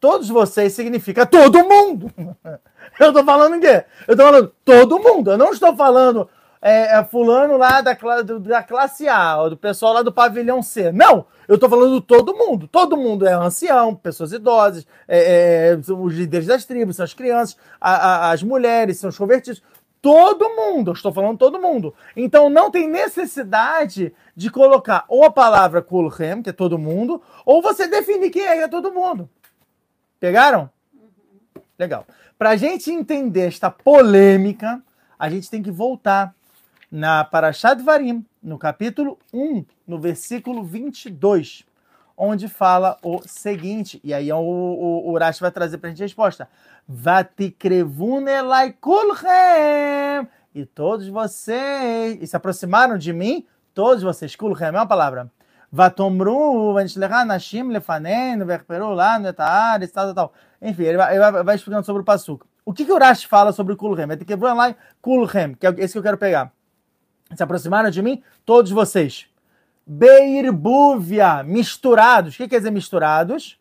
Todos vocês significa todo mundo. (laughs) Eu tô falando o quê? Eu tô falando todo mundo. Eu não estou falando é, é fulano lá da, da classe A, ou do pessoal lá do pavilhão C. Não! Eu estou falando de todo mundo. Todo mundo é ancião, pessoas idosas, é, é, os líderes das tribos, são as crianças, a, a, as mulheres, são os convertidos. Todo mundo, eu estou falando todo mundo. Então não tem necessidade de colocar ou a palavra kulhem, que é todo mundo, ou você definir quem é, é todo mundo. Pegaram? Legal. Para a gente entender esta polêmica, a gente tem que voltar na Parashat Varim, no capítulo 1, no versículo 22, onde fala o seguinte, e aí o, o, o Urash vai trazer para a gente a resposta. Vatikrevunelai kulchem. E todos vocês, e se aproximaram de mim, todos vocês, kulchem é uma palavra. Vatomru, nashim lefanenu, verperu lá, netar, tal, tal. Enfim, ele vai, vai explicando sobre o Passuca. O que, que o Urash fala sobre o kulchem? Vatikrevunelai kulchem, que é esse que eu quero pegar se aproximaram de mim, todos vocês. Beirbúvia, misturados. O que quer dizer misturados?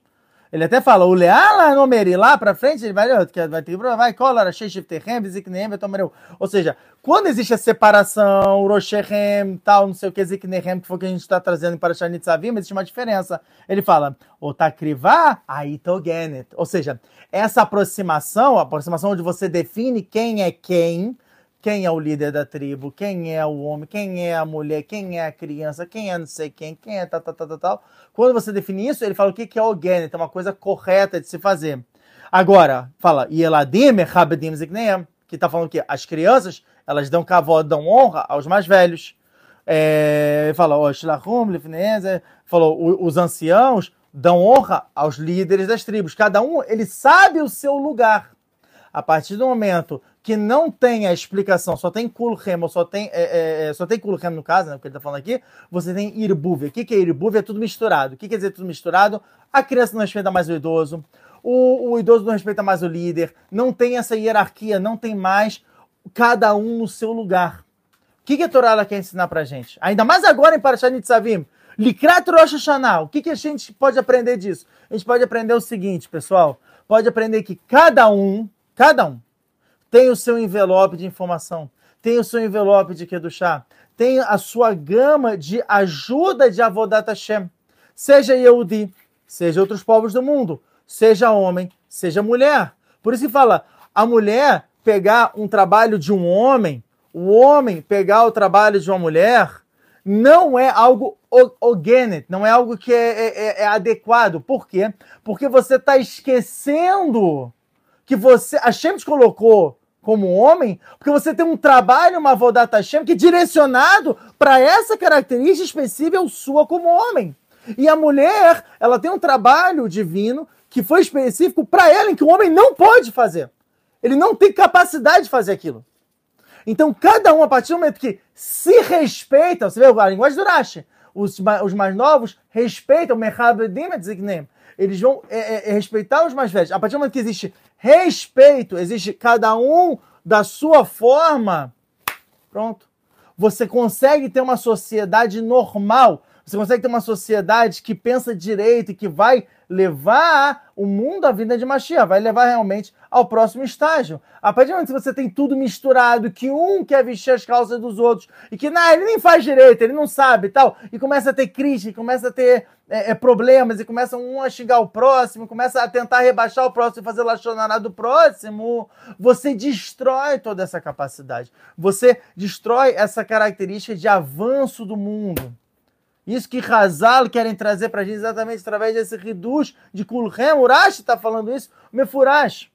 Ele até fala, o Leala Nomeri, lá frente, ele vai, vai ter vai, colar, Sheshifterem, Ziknehem, Betomereu. Ou seja, quando existe a separação, Roshechem, tal, não sei o que, Ziknehem, que foi o que a gente está trazendo para Shanitzavim, existe uma diferença. Ele fala, Otakrivá, Aitogenet. Ou seja, essa aproximação, a aproximação onde você define quem é quem, quem é o líder da tribo, quem é o homem, quem é a mulher, quem é a criança, quem é não sei quem, quem é tal, tal, tal, tal, tal. Quando você define isso, ele fala o que é organic, é uma coisa correta de se fazer. Agora, fala, Habedim, Zikneem, que está falando que as crianças, elas dão cavó, dão honra aos mais velhos. É, fala, falou, os anciãos dão honra aos líderes das tribos. Cada um, ele sabe o seu lugar. A partir do momento que não tem a explicação, só tem Kulhem, ou só tem, é, é, é, só tem Kulhem no caso, né, o que ele está falando aqui, você tem Irbuve. O que, que é Irbuve? É tudo misturado. O que quer dizer tudo misturado? A criança não respeita mais o idoso, o, o idoso não respeita mais o líder, não tem essa hierarquia, não tem mais cada um no seu lugar. O que, que a Torá quer ensinar pra gente? Ainda mais agora em Parashat Nitzavim. Likrat Rosh Hashanah. O que, que a gente pode aprender disso? A gente pode aprender o seguinte, pessoal. Pode aprender que cada um, cada um, tem o seu envelope de informação, tem o seu envelope de Kedushá, tem a sua gama de ajuda de Avodat Hashem. Seja Yehudi, seja outros povos do mundo, seja homem, seja mulher. Por isso que fala, a mulher pegar um trabalho de um homem, o homem pegar o trabalho de uma mulher, não é algo orgânico, não é algo que é, é, é, é adequado. Por quê? Porque você está esquecendo que você. A Shem te colocou como homem, porque você tem um trabalho, uma Vodat Hashem, que é direcionado para essa característica específica sua como homem. E a mulher, ela tem um trabalho divino que foi específico para ela, em que o homem não pode fazer. Ele não tem capacidade de fazer aquilo. Então, cada um, a partir do momento que se respeita, você vê a linguagem do Rashi, os, os mais novos respeitam, eles vão é, é, é, respeitar os mais velhos. A partir do momento que existe respeito, existe cada um da sua forma, pronto. Você consegue ter uma sociedade normal, você consegue ter uma sociedade que pensa direito e que vai levar o mundo à vida de Mashiach, vai levar realmente ao próximo estágio. A partir do momento que você tem tudo misturado, que um quer vestir as calças dos outros, e que não, ele nem faz direito, ele não sabe e tal, e começa a ter crise, começa a ter é, é, problemas, e começa um a xingar o próximo, começa a tentar rebaixar o próximo fazer lachonaná do próximo, você destrói toda essa capacidade. Você destrói essa característica de avanço do mundo. Isso que Hazal querem trazer para a gente exatamente através desse reduz de Kulhem. Urash está falando isso, Mefurash,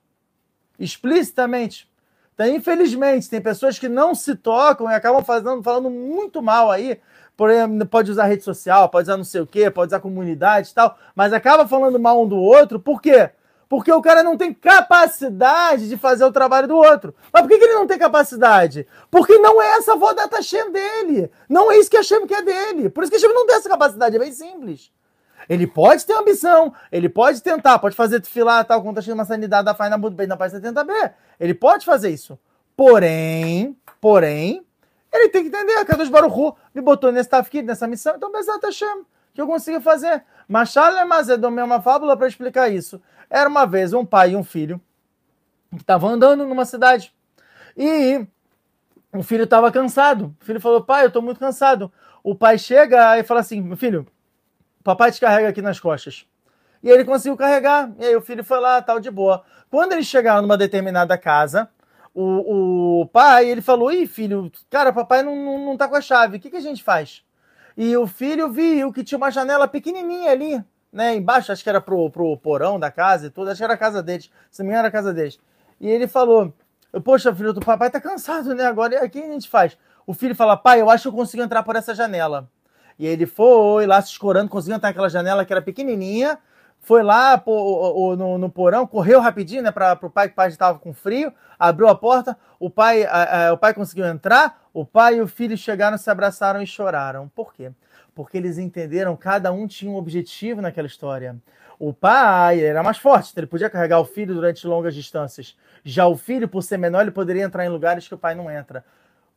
explicitamente. Então, infelizmente, tem pessoas que não se tocam e acabam fazendo, falando muito mal aí. Pode usar rede social, pode usar não sei o quê, pode usar comunidade e tal, mas acaba falando mal um do outro, por quê? Porque o cara não tem capacidade de fazer o trabalho do outro. Mas por que, ele não tem capacidade? Porque não é essa avó da dele. Não é isso que a Hashem quer dele. Por isso que a Hashem não tem essa capacidade. É bem simples. Ele pode ter ambição, ele pode tentar, pode fazer filar tal, quando tá chegando uma sanidade da Faina muito bem na página 70B. Ele pode fazer isso. Porém, porém, ele tem que entender, Kadosh Baruch me botou nesse tafkid, nessa missão, então Bezat Hashem, que eu consiga fazer. Machal é uma fábula para explicar isso. Era uma vez um pai e um filho que estavam andando numa cidade. E o filho estava cansado. O filho falou: Pai, eu estou muito cansado. O pai chega e fala assim: Meu filho, papai te carrega aqui nas costas. E ele conseguiu carregar. E aí o filho foi lá, tal, de boa. Quando eles chegaram numa determinada casa, o, o pai ele falou: Ih, filho, cara, papai não, não, não tá com a chave. O que, que a gente faz? E o filho viu que tinha uma janela pequenininha ali né, embaixo, acho que era pro, pro porão da casa e tudo, acho que era a casa deles, se não me engano era a casa deles. E ele falou, poxa, filho, do papai tá cansado, né, agora, o que a gente faz? O filho fala, pai, eu acho que eu consigo entrar por essa janela. E ele foi lá se escorando, conseguiu entrar naquela janela que era pequenininha, foi lá pô, no, no, porão, correu rapidinho, né, para o pai, que o pai estava com frio, abriu a porta, o pai, a, a, o pai conseguiu entrar, o pai e o filho chegaram, se abraçaram e choraram. Por quê? porque eles entenderam, cada um tinha um objetivo naquela história. O pai era mais forte, então ele podia carregar o filho durante longas distâncias. Já o filho, por ser menor, ele poderia entrar em lugares que o pai não entra.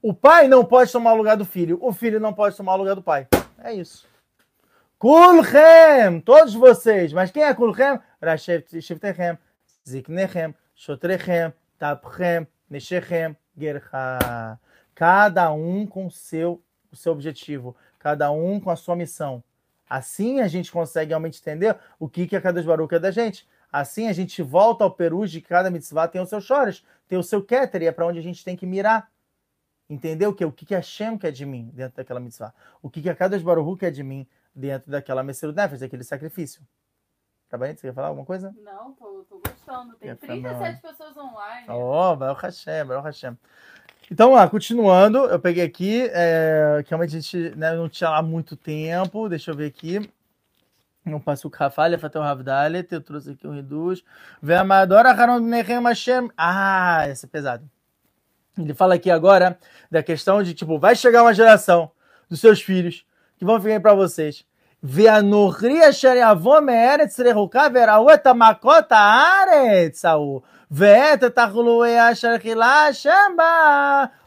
O pai não pode tomar o lugar do filho, o filho não pode tomar o lugar do pai. É isso. Kulchem, todos vocês. Mas quem é Kulchem? Rashevtechem, Ziknechem, Shotrechem, Tapchem, Neshechem, Gerha. Cada um com seu, o seu objetivo cada um com a sua missão. Assim a gente consegue realmente entender o que, que a Kadosh Baruch é da gente. Assim a gente volta ao peru de cada mitzvah tem o seu chores, tem o seu keter, e é para onde a gente tem que mirar. Entendeu o que? O que, que a Shem quer de mim dentro daquela mitzvah? O que, que a Kadosh Baruch quer de mim dentro daquela Messias Nefesh, daquele sacrifício? Tá bem? Você quer falar alguma coisa? Não, tô, tô gostando. Tem 37 pessoas online. Oh, Baruch Hashem, Baruch Hashem. Então, lá, continuando, eu peguei aqui, é, que realmente a gente né, não tinha lá muito tempo, deixa eu ver aqui. Não passou o Rafalha, Fatel Ravdalet, eu trouxe aqui um reduz. Ve'amadora Haron Nechem Hashem. Ah, esse é pesado. Ele fala aqui agora da questão de, tipo, vai chegar uma geração dos seus filhos que vão vir para vocês. Ve'anochri asher yavom me'eretz rehuka ve'ra'u et makot haaretz, Saul.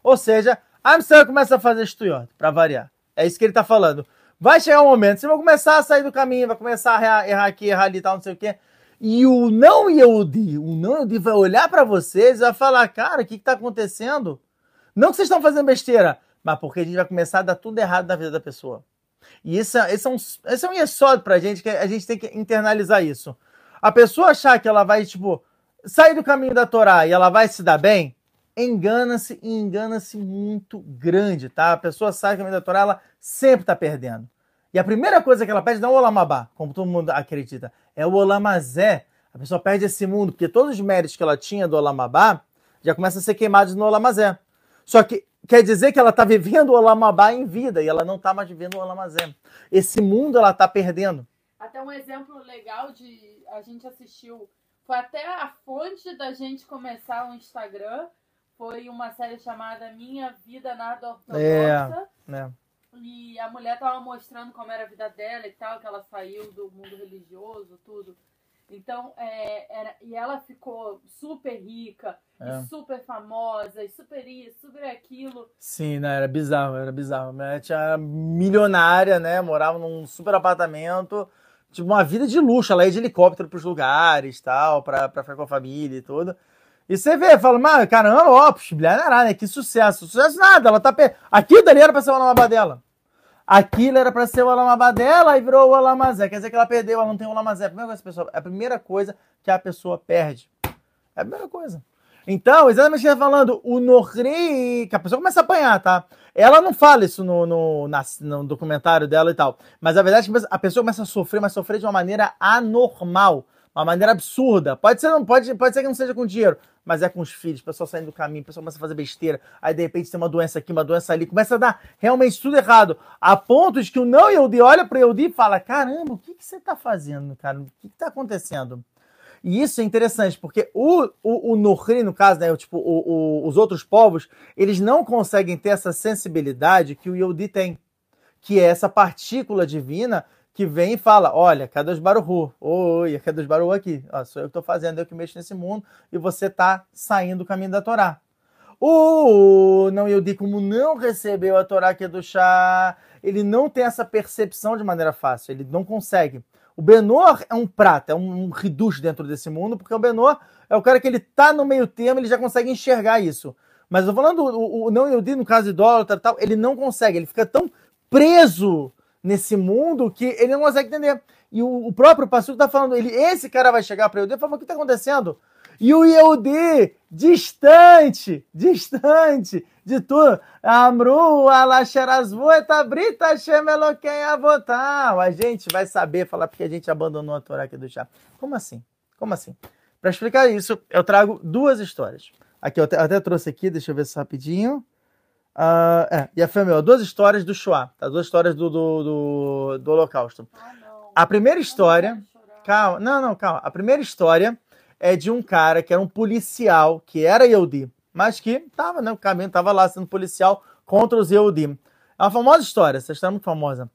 Ou seja, a Amsterdã começa a fazer estuiot, para variar. É isso que ele está falando. Vai chegar um momento, você vai começar a sair do caminho, vai começar a errar, errar aqui, errar ali, tal, não sei o quê. E o não Yehudi, o não Yehudi vai olhar para vocês e vai falar, cara, o que está acontecendo? Não que vocês estão fazendo besteira, mas porque a gente vai começar a dar tudo errado na vida da pessoa. E isso, esse, é um, esse é um yesod pra gente, que a gente tem que internalizar isso. A pessoa achar que ela vai, tipo, sair do caminho da Torá e ela vai se dar bem, engana-se e engana-se muito grande, tá? A pessoa sai do caminho da Torá, ela sempre tá perdendo. E a primeira coisa que ela pede não é o Olamabá, como todo mundo acredita, é o Olamazé. A pessoa perde esse mundo, porque todos os méritos que ela tinha do Olamabá já começam a ser queimados no Olamazé. Só que quer dizer que ela está vivendo o Olamabá em vida e ela não está mais vivendo o Olamazé. Esse mundo ela está perdendo. Até um exemplo legal de a gente assistiu, foi até a fonte da gente começar o Instagram, foi uma série chamada Minha Vida Nada Ortodoxa. É, né? E a mulher tava mostrando como era a vida dela e tal, que ela saiu do mundo religioso, tudo. Então, é, era, e ela ficou super rica, é. super famosa, e super isso, super aquilo. Sim, né? Era bizarro, era bizarro. Ela tinha milionária, né? Morava num super apartamento, tipo, uma vida de luxo. Ela ia de helicóptero pros lugares, tal, pra, pra ficar com a família e tudo. E você vê, fala, mano, caramba, ó, bilharará, né? Que sucesso. Sucesso nada, ela tá. Pe... Aquilo dali era pra ser o Alamabá dela. Aquilo era pra ser o Alamabá dela e virou o Alamazé. Quer dizer que ela perdeu, ela não tem o Alamazé. A primeira coisa, é a primeira coisa que a pessoa perde. É a primeira coisa. Então, exatamente o que tá falando, o Norri, que a pessoa começa a apanhar, tá? Ela não fala isso no, no, na, no documentário dela e tal. Mas a verdade é que a pessoa começa a sofrer, mas sofrer de uma maneira anormal uma maneira absurda. Pode ser, não, pode, pode ser que não seja com dinheiro, mas é com os filhos, o pessoal saindo do caminho, o pessoal começa a fazer besteira, aí de repente tem uma doença aqui, uma doença ali, começa a dar realmente tudo errado, a ponto de que o não Yehudi olha para o Yehudi e fala, caramba, o que, que você está fazendo, cara? O que está acontecendo? E isso é interessante, porque o, o, o Nohri, no caso, né, tipo, o, o, os outros povos, eles não conseguem ter essa sensibilidade que o Yehudi tem, que é essa partícula divina que vem e fala: Olha, Kadosh Baruhu, oi, é Kadosh Baruhu aqui, ó, sou eu que estou fazendo, eu que mexo nesse mundo, e você está saindo do caminho da Torá. O não Yehudi, como não recebeu a Torá que é do chá, ele não tem essa percepção de maneira fácil, ele não consegue. O Benor é um prata, é um, um dentro desse mundo, porque o Benor é o cara que ele tá no meio termo, ele já consegue enxergar isso. Mas eu tô falando, o, o não Yehudi, no caso idólatra tal, ele não consegue, ele fica tão preso nesse mundo que ele não consegue entender. E o, o próprio pastor está falando, ele, esse cara vai chegar para Yehudi e falar, o que está acontecendo? E o Yehudi, distante, distante de tudo. Amru, Alasherazvu, Etabrita, Hashem Avotar. A gente vai saber falar porque a gente abandonou a Torá aqui do chá. Como assim? Como assim? Para explicar isso, eu trago duas histórias. Aqui, eu até trouxe aqui, deixa eu ver isso rapidinho. Uh, é, e a duas histórias do Shoah, tá? duas histórias do, do, do, do Holocausto. Ah, a primeira história. Calma, não, não, calma. A primeira história é de um cara que era um policial, que era Yehudi, mas que tava, né? O caminho tava lá sendo policial contra os Yehudi. É uma famosa história, essa história é muito famosa.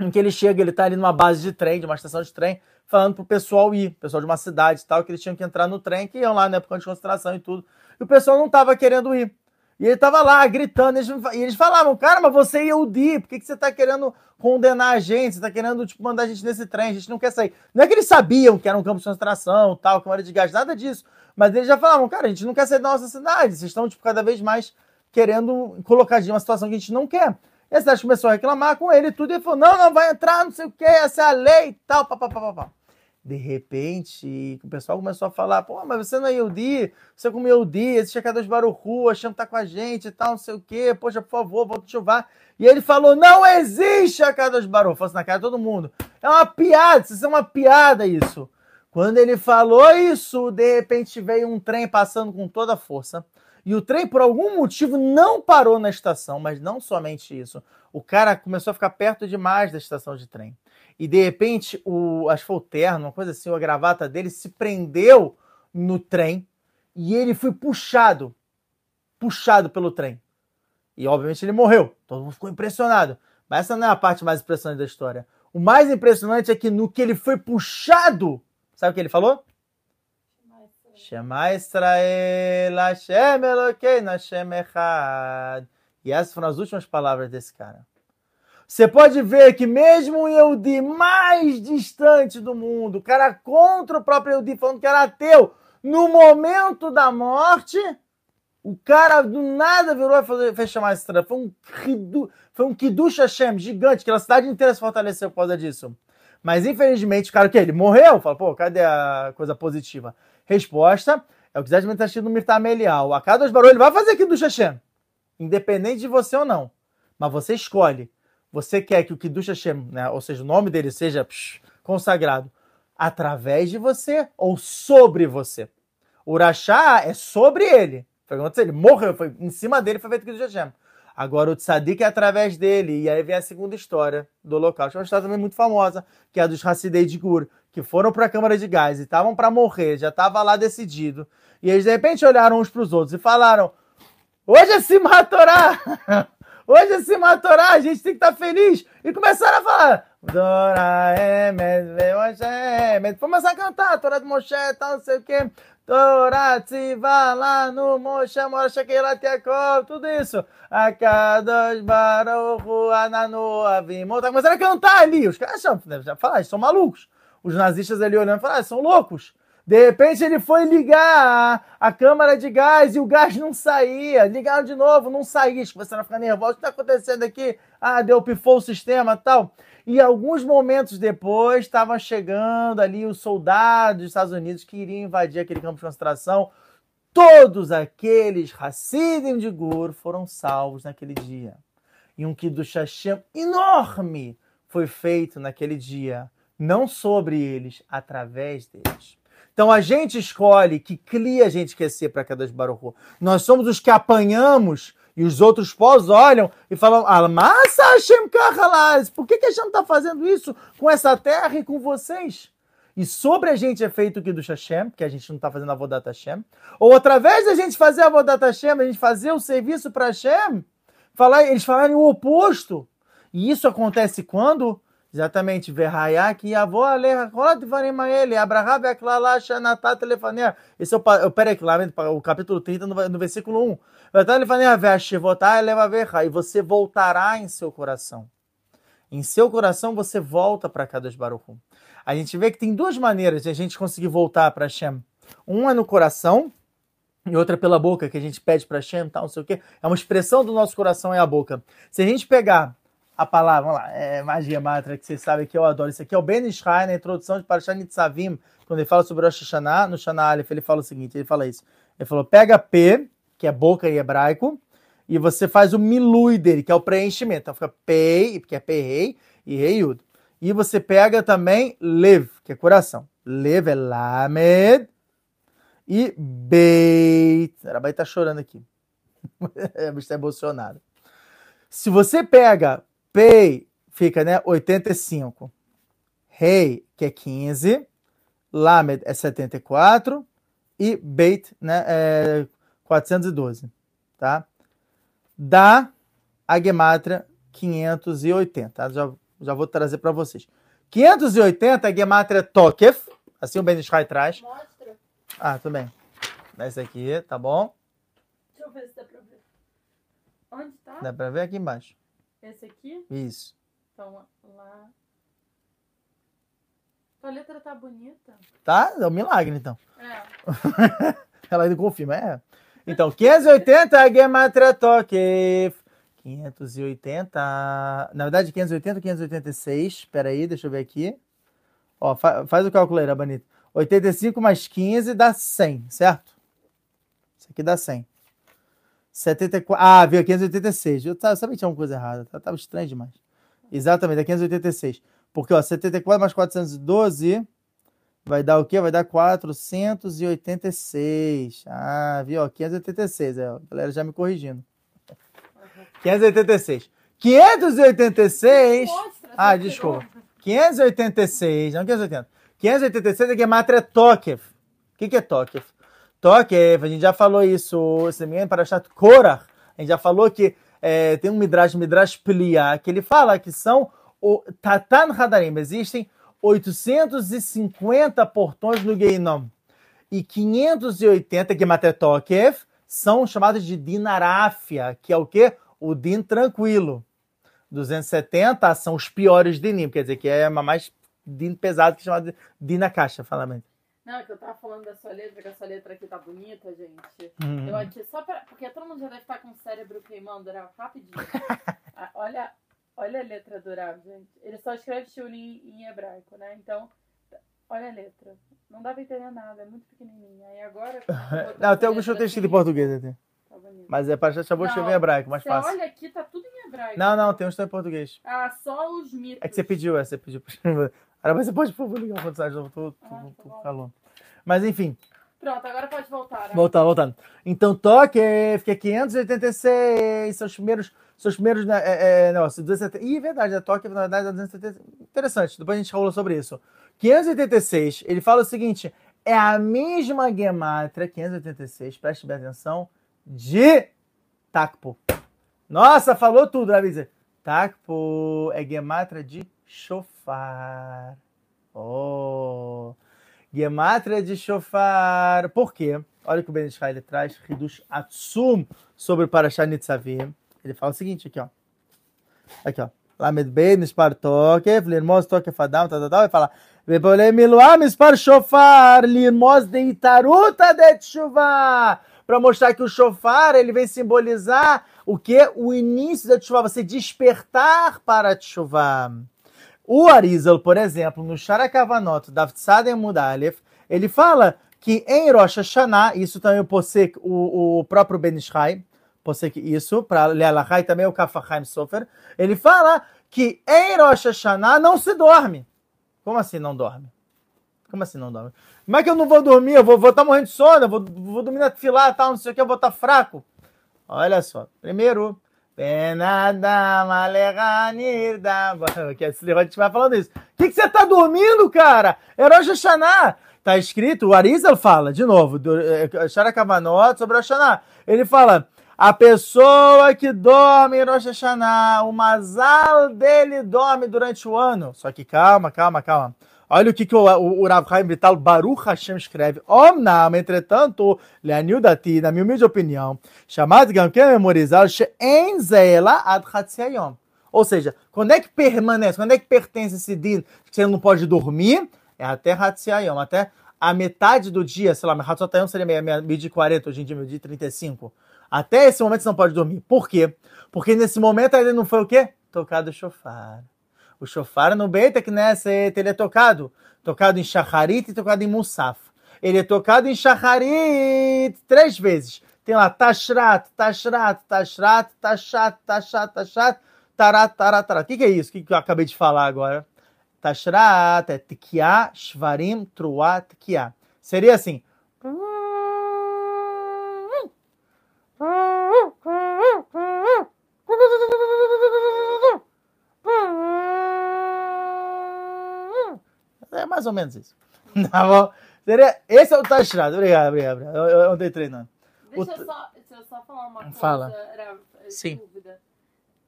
Em que ele chega, ele tá ali numa base de trem, de uma estação de trem, falando pro pessoal ir, pessoal de uma cidade e tal, que eles tinham que entrar no trem, que iam lá na época de concentração e tudo. E o pessoal não tava querendo ir. E ele tava lá gritando, e eles falavam, cara, mas você é Yehudi, por que, que você tá querendo condenar a gente? Você tá querendo, tipo, mandar a gente nesse trem, a gente não quer sair. Não é que eles sabiam que era um campo de concentração, tal, que era de gás, nada disso. Mas eles já falavam, cara, a gente não quer sair da nossa cidade, vocês estão, tipo, cada vez mais querendo colocar a gente uma situação que a gente não quer. E a cidade começou a reclamar com ele e tudo, e ele falou, não, não, vai entrar, não sei o que, essa é a lei e tal, papapá. De repente, o pessoal começou a falar, pô, mas você não é Yehudi, você é como Yehudi, esse Shekadosh Baruchu, achando tá com a gente e tal, não sei o quê, poxa, por favor, volta a chuvar. E ele falou, não existe Shekadosh Baruchu, falou assim na cara de todo mundo. É uma piada, isso é uma piada isso. Quando ele falou isso, de repente veio um trem passando com toda a força. E o trem, por algum motivo, não parou na estação, mas não somente isso. O cara começou a ficar perto demais da estação de trem e de repente o, acho que foi o terno, uma coisa assim, a gravata dele se prendeu no trem e ele foi puxado, puxado pelo trem. E obviamente ele morreu. Todo mundo ficou impressionado. Mas essa não é a parte mais impressionante da história. O mais impressionante é que no que ele foi puxado, sabe o que ele falou? Israel. E essas foram as últimas palavras desse cara. Você pode ver que mesmo o Yehudi mais distante do mundo, o cara contra o próprio Yehudi, falando que era ateu, no momento da morte, O cara do nada virou e fez chamar esse Foi um, foi um Kiddush Hashem gigante, que a cidade inteira se fortaleceu por causa disso. Mas infelizmente, o cara o quê? Ele morreu? Fala, pô, cadê a coisa positiva? Resposta: é o que exatamente está escrito no Mirta Melial. A cada dois barulhos ele vai fazer Kiddush Hashem. Independente de você ou não. Mas você escolhe. Você quer que o Kiddush Hashem, né, ou seja, o nome dele seja psh, consagrado através de você ou sobre você. O Urachá é sobre ele. Foi ele morreu, foi em cima dele foi feito o Kiddush Hashem. Agora o Tzadik é através dele. E aí vem a segunda história do local, que é uma história também muito famosa, que é a dos Hassidei de Gur, que foram para a Câmara de Gás e estavam para morrer, já estava lá decidido. E eles de repente olharam uns para os outros e falaram: Hoje é Simhat Torah! (laughs) Hoje Simhat Torah, a gente tem que estar tá feliz. E começaram a falar: Dora Emet. Começaram a cantar, Torá de Moshe, tal, não sei o quê. Torá, Tziva, lá no Moshe, Mora, Shekelat, Yaakov, tudo isso. Akadosh, Baruch, Ananu, Avim. Tá começaram a cantar ali. Os caras já, falaram, são malucos. Os nazistas ali olhando falaram, são loucos. De repente ele foi ligar a, câmara de gás e o gás não saía. Ligaram de novo, não saía. Começaram a ficar nervosos. O que está acontecendo aqui? Ah, deu pifou o sistema tal. E alguns momentos depois estavam chegando ali os soldados dos Estados Unidos que iriam invadir aquele campo de concentração. Todos aqueles Hassidim de Gur foram salvos naquele dia. E um Kiddush Hashem enorme foi feito naquele dia. Não sobre eles, através deles. Então a gente escolhe que cria a gente quer ser para cada Baruch Nós somos os que apanhamos e os outros povos olham e falam: Almasa Hashem Kahalaz, por que, que Hashem está fazendo isso com essa terra e com vocês? E sobre a gente é feito o que do Hashem, que a gente não está fazendo a Vodat Hashem. Ou através da gente fazer a Vodat Hashem, a gente fazer o serviço para Hashem, falar, eles falarem o oposto. E isso acontece quando? Exatamente. Verrayak e avó aleha kolat varim ele. Abraham ve'aklala shanatat telefanea. Esse é o, o Pereklamento, o capítulo 30, no, versículo 1. E você voltará em seu coração. Em seu coração você volta para Kadosh Baruch A gente vê que tem duas maneiras de a gente conseguir voltar para Hashem. Uma é no coração e outra pela boca, que a gente pede para Hashem, tal, não sei o quê. É uma expressão do nosso coração, é a boca. Se a gente pegar a palavra, vamos lá, é magia matra, que vocês sabem que eu adoro. Isso aqui é o Ben Ishai, na introdução de Parashat Nitzavim, quando ele fala sobre Rosh Hashanah, no Shana Aleph, ele fala o seguinte, ele fala isso. Ele falou, pega P, que é boca em hebraico, e você faz o milui dele, que é o preenchimento. Então fica Pei, que é Pei, e Reiud. E você pega também Lev, que é coração. Lev é Lamed, e Beit. A Rabai tá chorando aqui. (laughs) está emocionado. Se você pega Pei fica, né, 85. Rei, que é 15. Lamed é 74. E Beit, né, é 412, tá? Dá a gematria 580, tá? Já, já vou trazer para vocês. 580 é gematria Tokef, assim o Ben traz. Mostra. Ah, tudo bem. Esse aqui, tá bom? Deixa eu ver se dá pra ver. Onde tá? Dá pra ver aqui embaixo. Esse aqui? Isso. Então, lá. Tua letra tá bonita. Tá? É um milagre, então. É. (laughs) Ela ainda confirma, é. Então, 580 é Gematria Tokef. 580. Na verdade, 580, 586. Espera aí, deixa eu ver aqui. Ó, fa faz o cálculo aí, Rabanito. 85 mais 15 dá 100, certo? Isso aqui dá 100. 74. Ah, veio 586. Eu sabia que tinha uma coisa errada. Tava estranho demais. Exatamente, é 586. Porque, ó, 74 mais 412 vai dar o quê? Vai dar 486. Ah, viu? Ó, 586. É, a galera já me corrigindo. 586. 586. Ah, desculpa. 586, não 580. 586 é Gematria Tokef. O que, que é Tokef? Tokev, a gente já falou isso, se não para Shat Korach, a gente já falou que é, tem um Midrash, Midrash Pliá, que ele fala que são o Tatan Hadarim, existem 850 portões no Geinom e 580 Gematetokef são chamados de Dinarafia, que é o que? O Din tranquilo. 270 são os piores Dinim, quer dizer que é mais Din pesado que é chamado de Din na caixa. Não, é que eu tava falando da sua letra, que a sua letra aqui tá bonita, gente. Hum. Eu aqui, só pra. Porque todo mundo já deve estar com o cérebro queimando, Rav, rapidinho. (laughs) Ah, olha, olha a letra do Rav, gente. Ele só escreve Shulim em hebraico, né? Então, olha a letra. Não dá pra entender nada, é muito pequenininha. Aí agora. Não, tem alguns que eu tenho escrito em português até. Tá. Mas é para Não, escrever em hebraico, mais fácil. olha aqui, tá tudo em hebraico. Não, não, tem uns que estão em português. Ah, só os mitos. É que você pediu, é, você pediu. Agora você pode, por favor, ligar o mensagem, eu tô, tô, Ah, tô, tá tô. Mas enfim, Pronto, agora pode voltar. né? voltando, voltando. Então, toque, fica 586, seus primeiros, seus primeiros, né, é, é, negócio, 270, Ih, verdade, a toque, na verdade, é 270, interessante, depois a gente falou sobre isso. 586, ele fala o seguinte, é a mesma gematria, 586, preste bem atenção, de Takpo. Nossa, falou tudo, Avisa. Takpo é gematria de chofar. Oh, gematria de chofar. Por quê? Olha o que o Ben Israel traz, Hidush Atsum, sobre Parashat Nitzavim. Ele fala o seguinte aqui, ó. Aqui, ó. Lamed Ben, Mispar Tokef, Lirmos Tokef Adam, tal, tal, tal. Ele fala, Vepole Miluah, Mispar Shofar, Lirmos de Itaruta de Tshuva. Para mostrar que o shofar, ele vem simbolizar o que? O início da Tshuva, você despertar para a Tshuva. O Arizal, por exemplo, no Sharakavanot da Tzadem Mudalef, ele fala que em Rosh Hashanah, isso também o o, próprio Ben Ishai, isso, para Lealachai também o Kafachaim Sofer, ele fala que em Rosh Hashanah não se dorme. Como assim não dorme? Como assim não dorme? Como é que eu não vou dormir? Eu vou estar tá morrendo de sono, eu vou, vou dormir na fila, tal, não sei o que, eu vou estar fraco. Olha só. Primeiro. Que a gente vai falando isso. O que, que você tá dormindo, cara? Rosh Hashanah. Tá escrito, o Arizal fala, de novo, é, Sharakavanot sobre Rosh Hashanah. Ele fala, a pessoa que dorme em Rosh Hashanah, o mazal dele dorme durante o ano. Só que calma, calma, calma. Olha o que, que o, o, o Rav Chaim Vital Baruch Hashem escreve. Omnam, entretanto, Leanil Dati, na minha humilde opinião, chamado Gam que é memorizar, She'en Zela Ad. Ou seja, quando é que permanece, quando é que pertence esse din que você não pode dormir? É até Hatzayom, até a metade do dia, sei lá, Hatzayom seria meio, meio de 40, hoje em dia meio de 35. Até esse momento você não pode dormir. Por quê? Porque nesse momento ainda não foi o quê? Tocado o shofar. O shofar no Beit Knesset, ele é tocado. Tocado em Shacharit e tocado em Musaf. Ele é tocado em Shacharit três vezes. Tem lá Tashrat, Tashrat, Tashrat, Tashat, Tashat, Tashat, Tarat, Tarat, Tarat. O que, que é isso? O que, que eu acabei de falar agora? Tashrat é Tikiá, Shvarim, Truá, Tikiá. Seria assim. É mais ou menos isso. (laughs) Tá bom? Seria, esse é o Tashrat. Obrigado, obrigado. obrigado. Eu, eu andei treinando. Deixa O- eu só, deixa eu só falar uma coisa. Fala. Era, é, Sim. Dúvida.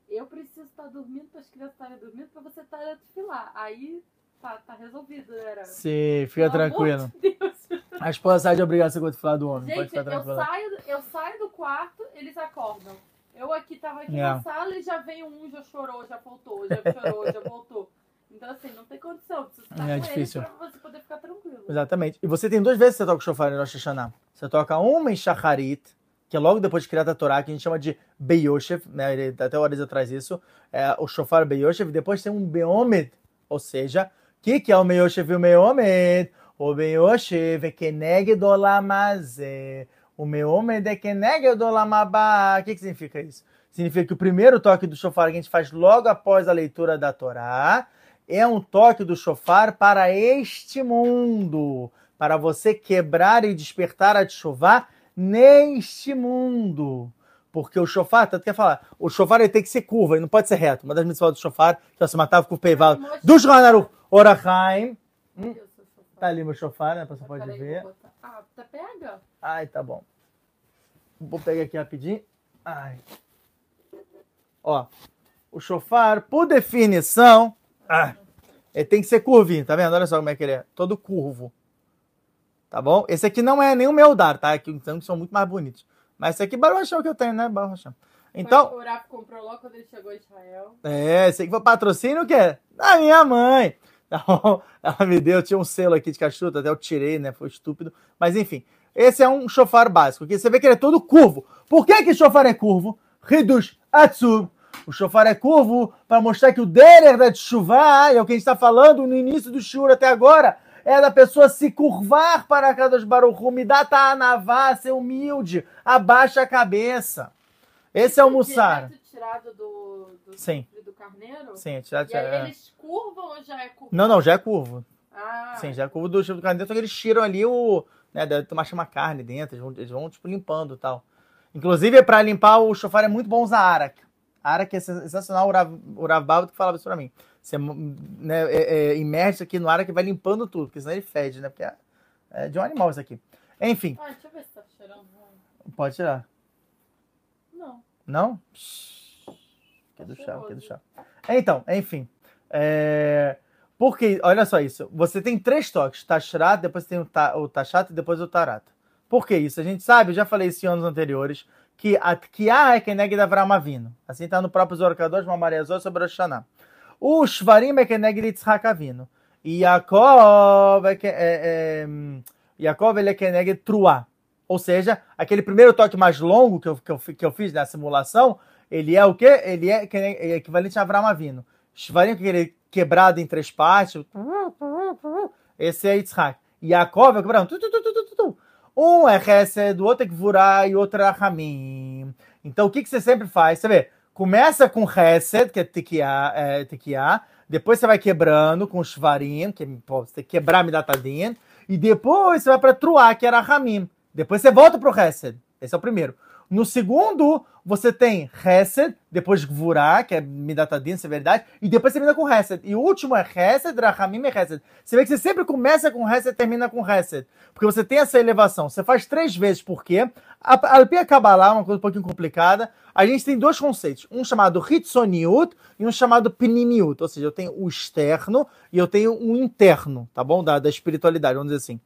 Eu preciso estar dormindo para as crianças estarem dormindo para você estar a desfilar. Aí tá, tá resolvido, né? Era? Sim, fica Pelo tranquilo. de. A esposa sai de obrigação quando falar do homem. Pode Gente, ficar eu saio, eu saio do quarto, eles acordam. Eu aqui tava aqui É. na sala e já veio um, já chorou, já voltou, já chorou, já (laughs) voltou. Então, assim, não tem condição. Preciso estar É difícil. pra você poder ficar tranquilo. Exatamente. E você tem duas vezes que você toca o shofar em Rosh Hashanah. Você toca uma em Shacharit, que é logo depois de criar a Torá, que a gente chama de Beyoshev, né? Ele, até o Arisa traz isso. É, o shofar Beyoshev. Depois tem um Beomed, ou seja, o que, que é o Beyoshev e o Beomed? O Beyoshev é Keneged Olamazé. O Meomed é Keneged Olamabá. O que, que significa isso? Significa que o primeiro toque do shofar que a gente faz logo após a leitura da Torá é um toque do shofar para este mundo, para você quebrar e despertar a chuva neste mundo. Porque o shofar, tanto quer falar, o shofar ele tem que ser curva, ele não pode ser reto. Uma das mitzvot do shofar, que é o matava com o peival do Shulchan Orachaim. Eu chofar. Tá ali meu shofar, né? Você pode ver. Ah, tá pega? Ai, tá bom. Vou pegar aqui rapidinho. Ai. Ó, o shofar, por definição, ah, ele tem que ser curvinho, tá vendo? Olha só como é que ele é. Todo curvo. Tá bom? Esse aqui não é nem o meu dar, tá? Aqui então são muito mais bonitos. Mas esse aqui é Baruch Hashem que eu tenho, né? Baruch Hashem. Então, O Rafa comprou logo quando ele chegou a Israel. é, esse aqui foi patrocínio o quê? Da minha mãe. (laughs) Ela me deu, tinha um selo aqui de cachuta, até eu tirei, né? Foi estúpido. Mas enfim, esse é um chofar básico, que você vê que ele é todo curvo. Por que que chofar é curvo? Reduz Atsub. O chofar é curvo para mostrar que o derer da chuva, é o que a gente está falando no início do shur até agora, é da pessoa se curvar para Kadosh Baruch Hu, me dá ta'anavá, ser humilde, abaixa a cabeça. Esse é o Mussar. tirado do, do, Sim. do carneiro? Sim, é tirado, E aí é. eles curvam ou já é curvo? Não, não, já é curvo. Ah, Sim, já é curvo do chifre do carneiro, só que eles tiram ali o. Né, deve tomar chama carne dentro, eles vão, eles vão tipo limpando e tal. Inclusive, para limpar o chofar é muito bom usar arak. Arak é sensacional, o Rav, o Rav Baba que falava isso pra mim. Você né, é, é, imerge aqui no arak e vai limpando tudo, porque senão ele fede, né? Porque é, é de um animal isso aqui. Enfim, Ah, deixa eu ver se tá cheirando ruim. pode tirar. Não. Não? Que é do chá, que é do chá. Então, enfim. É... Porque, olha só isso. Você tem três toques: Tashrat, depois tem o, ta, o Tashat e depois o Tarat. Por que isso? A gente sabe, eu já falei isso em anos anteriores, que a é Keneg da Avram Avino. Assim está no próprio Zorkadosh, Mamarezor sobre o Shana. O Shvarim é Keneg de Avino. E Yaakov é, é, ele é Keneg Truá. Ou seja, aquele primeiro toque mais longo que eu, que eu, que eu fiz na simulação, ele é o quê? Ele é, é equivalente a Avram Avino. Shvarim, que ele é quebrado em três partes. Esse é Yitzhak. Yaakov é quebrado. Tu. Um é Hesed, o outro é Gvurah e o outro é Ramim. Então, o que, que você sempre faz? Você vê, começa com Hesed, que é Tekiá, é, depois você vai quebrando com Shvarim, que é, você tem que quebrar Midatadin, e depois você vai para Truá, que era Ramim. Depois você volta pro Hesed. Esse é o primeiro. No segundo, você tem Hesed, depois Gvurah, que é Midatadin, severidade, e depois você termina com Hesed. E o último é Hesed, Rahamim e Hesed. Você vê que você sempre começa com Hesed e termina com Hesed. Porque você tem essa elevação. Você faz três vezes, por quê? A Alpia Kabbalah, uma coisa um pouquinho complicada, a gente tem dois conceitos. Um chamado Hitsoniut e um chamado Pnimiut. Ou seja, eu tenho o externo e eu tenho o interno, tá bom? Da, da espiritualidade, vamos dizer assim.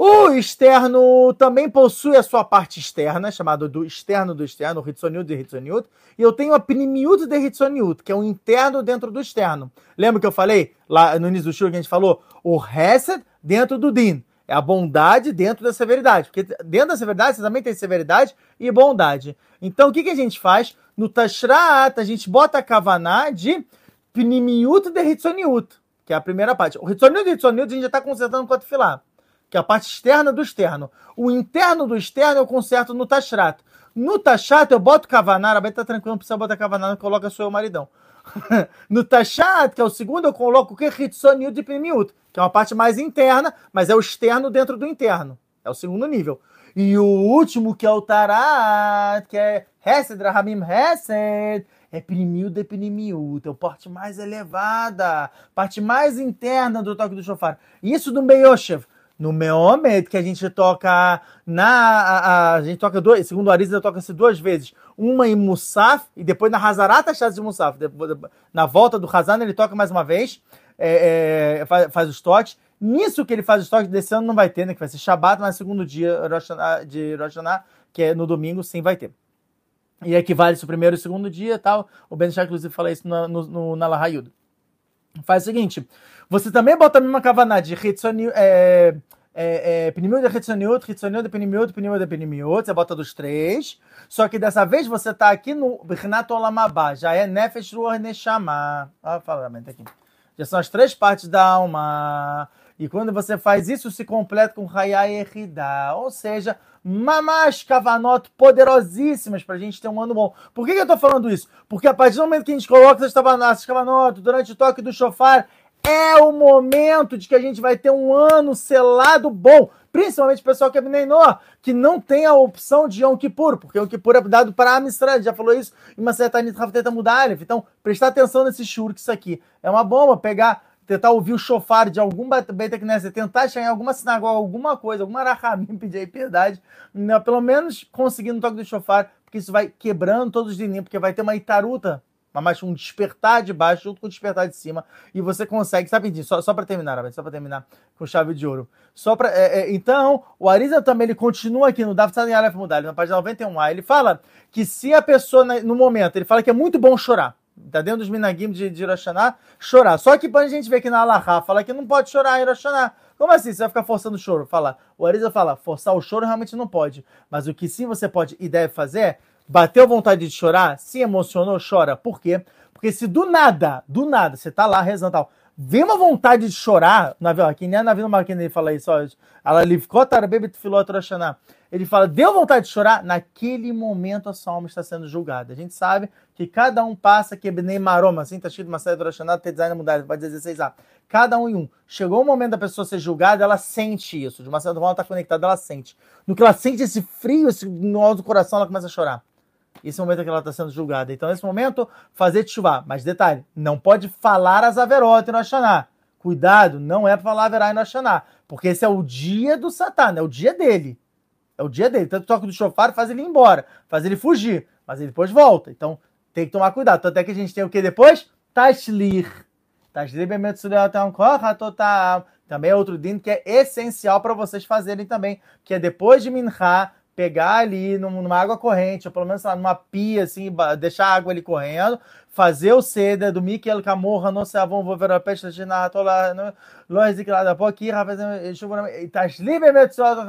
O externo também possui a sua parte externa, chamado do externo do externo, o Hitsoniut de Hitsoniut, e eu tenho a Pnimiut de Hitsoniut, que é o interno dentro do externo. Lembra que eu falei lá no início do show que a gente falou? O Hesed dentro do Din. É a bondade dentro da severidade. Porque dentro da severidade você também tem severidade e bondade. Então o que, que a gente faz? No Tashrat, a gente bota a Kavaná de Pnimiut de Hitsoniut, que é a primeira parte. O Hitsoniut e Hitsoniut a gente já está consertando com o Tefilá que é a parte externa do externo. O interno do externo eu conserto no Tashrat. No Tashat eu boto Kavaná, a tá tranquilo, não precisa botar Kavaná, não coloca seu maridão. (laughs) no Tashat, que é o segundo, eu coloco o que? Hitsoniut de Pnimiut, que é uma parte mais interna, mas é o externo dentro do interno. É o segundo nível. E o último, que é o Tarat, que é Hesed, Rahamim Hesed, é Pnimiut de Pnimiut, é a parte mais elevada, parte mais interna do toque do shofar. Isso do Meyoshev. No Meomed, que a gente toca na. A, a, a gente toca dois, segundo Arisa, toca-se duas vezes. Uma em Musaf e depois na Hazarata Shaz de Musaf. Depois, na volta do Hazan, ele toca mais uma vez, é, é, faz, faz os toques. Nisso que ele faz os toques, desse ano não vai ter, né? Que vai ser Shabbat, mas segundo dia de Rosh Hashanah, que é no domingo, sim vai ter. E equivale-se o primeiro e o segundo dia tal. O Ben Shah, inclusive, fala isso no, no, no, na. Faz o seguinte: você também bota a mesma kavaná de Hitsoni, é, é, é, Pnimiut de Hitsoniut, Hitsoniut de Pnimiut, Pnimiut de Pnimiut, você bota dos três. Só que dessa vez você tá aqui no Bichnat Olamabá, já é Nefesh Ruach Neshama. Olha o falamento aqui. Já são as três partes da alma. E quando você faz isso, se completa com Hayai Erida. Ou seja, mamash kavanot poderosíssimas pra gente ter um ano bom. Por que, que eu tô falando isso? Porque a partir do momento que a gente coloca essas kavanot durante o toque do shofar, é o momento de que a gente vai ter um ano selado bom. Principalmente o pessoal que é Bnei que não tem a opção de Yom Kippur, porque Yom Kippur é dado para Amistrad, já falou isso em uma certa Rafteta Mudalef. Então, prestar atenção nesse shur, que isso aqui é uma bomba, pegar, tentar ouvir o shofar de algum Knesset, tentar chegar em alguma sinagoga, alguma coisa, alguma Rahamim, (laughs) pedir piedade, né, pelo menos conseguindo o toque do shofar, porque isso vai quebrando todos os dininhos, porque vai ter uma itaruta, mas um despertar de baixo junto com o despertar de cima, e você consegue, sabe, só, só para terminar, só para terminar com chave de ouro. Só pra, é, é, então, o Arisa também ele continua aqui no Dav Tzadin Aleph Mudali, na página 91a, ele fala que se a pessoa, no momento, ele fala que é muito bom chorar, Tá dentro dos minagim de, de chorar. Só que a gente vê que na Allahá fala que não pode chorar em Rosh Hashanah. Como assim? Você vai ficar forçando o choro? Fala. O Arisa fala, forçar o choro realmente não pode. Mas o que sim você pode e deve fazer é, bateu vontade de chorar, se emocionou, chora. Por quê? Porque se do nada, do nada, você tá lá rezando tal, vem uma vontade de chorar, na aqui nem na vida Marquinhos ele fala isso, ó, ela Ele fala, deu vontade de chorar, naquele momento a sua alma está sendo julgada. A gente sabe que cada um passa que nem maroma, assim, tá escrito uma série do Roshana, tem design mudado, vai 16A. Cada um em um. Chegou o momento da pessoa ser julgada, ela sente isso. De uma certa forma, ela está conectada, ela sente. No que ela sente esse frio esse, no alto do coração, ela começa a chorar. Esse é o momento que ela está sendo julgada. Então, nesse momento, fazer chuva. Mas detalhe, não pode falar as averotas no Hashanah. Cuidado, não é para falar averá no Hashanah. Porque esse é o dia do Satã, é o dia dele. É o dia dele. Tanto toca do chofar faz ele ir embora, faz ele fugir. Mas ele depois volta. Então, tem que tomar cuidado. Tanto é que a gente tem o que depois? Tashlir. Tashlir também é outro din que é essencial para vocês fazerem também, que é depois de Minha, pegar ali numa água corrente, ou pelo menos lá, numa pia, assim, deixar a água ali correndo, fazer o ceder do Mikel Camorra, não sei vão ver a peste de Nahatola, Lois e Kilada Poki, Tashli Bemetsulot,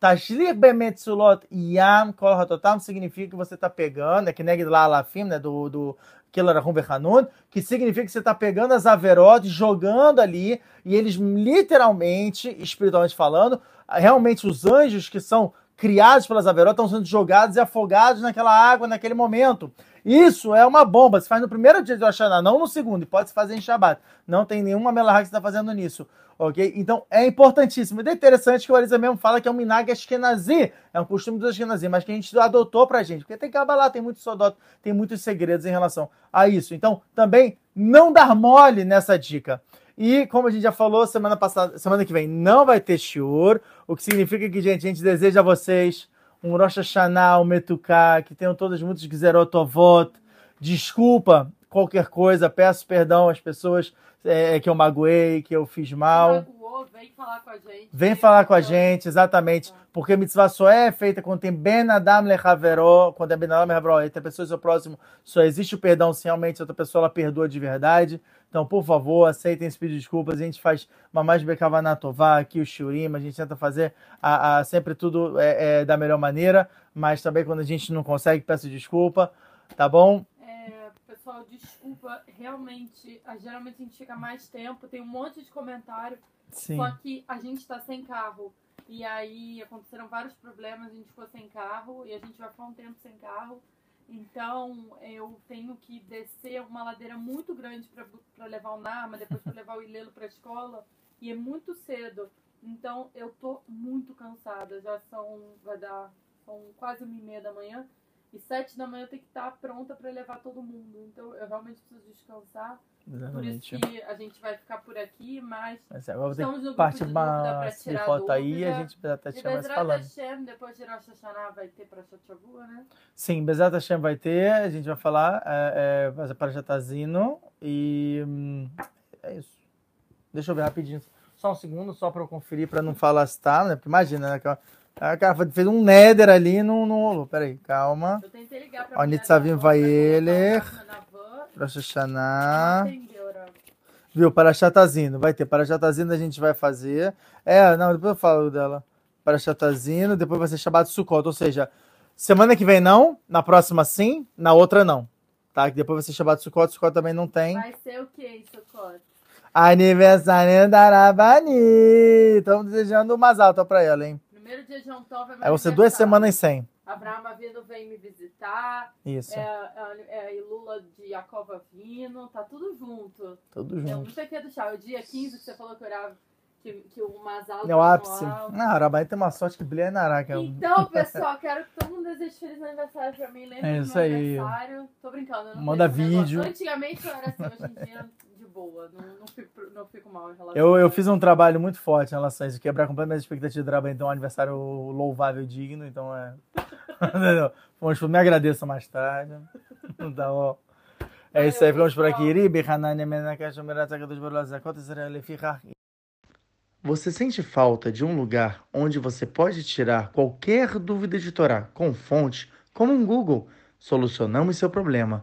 Tashli Bemetsulot Yam Kol Hatotam significa que você está pegando, é que negue lá Alafim, né, do, do Kelarahum Behanun, que significa que você está pegando as averotes, jogando ali, e eles literalmente, espiritualmente falando, realmente os anjos que são criados pelas Averot estão sendo jogados e afogados naquela água naquele momento. Isso é uma bomba. Se faz no primeiro dia de Rosh não no segundo. E pode se fazer em Shabbat. Não tem nenhuma melahá que está fazendo nisso. Ok? Então é importantíssimo. E é interessante que o Arisa mesmo fala que é um minag ashkenazi. É um costume dos ashkenazi, mas que a gente adotou pra gente. Porque tem lá, tem muito sodot, tem muitos segredos em relação a isso. Então, também não dar mole nessa dica. E como a gente já falou semana passada, semana que vem não vai ter shiur, o que significa que, gente, a gente deseja a vocês um Rosh Hashanah, um Metuká, que tenham todos muitos Gzerotovot. Desculpa qualquer coisa, peço perdão às pessoas é, que eu magoei, que eu fiz mal. Vem falar com a gente. Vem falar com a gente, exatamente. Porque mitzvah só é feita quando tem Ben Adam Lechaveró, quando é Ben Adam Lechaveró, entre a pessoa e seu próximo, só existe o perdão se realmente outra pessoa ela perdoa de verdade. Então, por favor, aceitem esse pedido de desculpas. A gente faz mais Bekavanatová, aqui o Shurim, a gente tenta fazer a, a sempre tudo é, é, da melhor maneira, mas também quando a gente não consegue, peço desculpa, tá bom? É, pessoal, desculpa, realmente, geralmente a gente fica mais tempo, tem um monte de comentário, Sim. só que a gente está sem carro. E aí aconteceram vários problemas, a gente ficou sem carro e a gente vai ficar um tempo sem carro. Então eu tenho que descer uma ladeira muito grande para levar o Narma, depois para levar o Ilelo para a escola. E é muito cedo. Então eu tô muito cansada. Já são, vai dar, são quase uma e meia da manhã. E sete da manhã eu tenho que estar pronta para levar todo mundo. Então eu realmente preciso descansar. Exatamente. Por isso que a gente vai ficar por aqui, mas, mas agora estamos no parte uma de foto aí a gente vai até te mais falando. Hashem, depois de Rosh Hashanah vai ter para Shavua, né? Sim, Bezat Hashem vai ter, a gente vai falar é, é, para Jatazino e hum, é isso. Deixa eu ver rapidinho, só um segundo, só para eu conferir, para não falar se tá, né? Porque imagina, né? A cara fez um nether ali no, no Peraí, calma. Eu tentei ligar pra Ó, Nitzavim vai ele. Hashanah. Viu? Parachatazino. Vai ter Parachatazino, a gente vai fazer. É, não, depois eu falo dela. Parachatazino, depois vai ser Shabbat Sukkot. Ou seja, semana que vem não, na próxima sim, na outra não. Tá? Que depois vai ser Shabbat Sukkot, Sukkot também não tem. Vai ser o que Sukkot? Aniversário da Arabani. Estamos desejando umas altas pra ela, hein? Primeiro dia de Yom Tov é Aí você duas semanas sem. Abraão Avino vem me visitar. Isso. É, é, é Lula de Jacob Avino, tá tudo junto. Tudo junto. Não sei o que é do chá. O dia 15 que você falou que orava. Que, que o Masal é o ápice. Não, Arabai tem uma sorte que brilha na Araca. Então, (laughs) pessoal, quero que todo mundo deseje feliz aniversário pra mim. Lembre é isso aí. aniversário. Tô brincando. Manda vídeo. Antigamente eu era assim, hoje em dia boa, não, não, fico, não fico mal em relação eu, eu fiz um trabalho muito forte em relação a isso, quebrar completamente as expectativas do trabalho, então é um aniversário louvável digno, então é. (laughs) Vamos, me agradeça mais tarde. (laughs) Tá bom. É isso aí, ficamos por aqui. Você sente falta de um lugar onde você pode tirar qualquer dúvida de Torá com fonte, como um Google? Solucionamos seu problema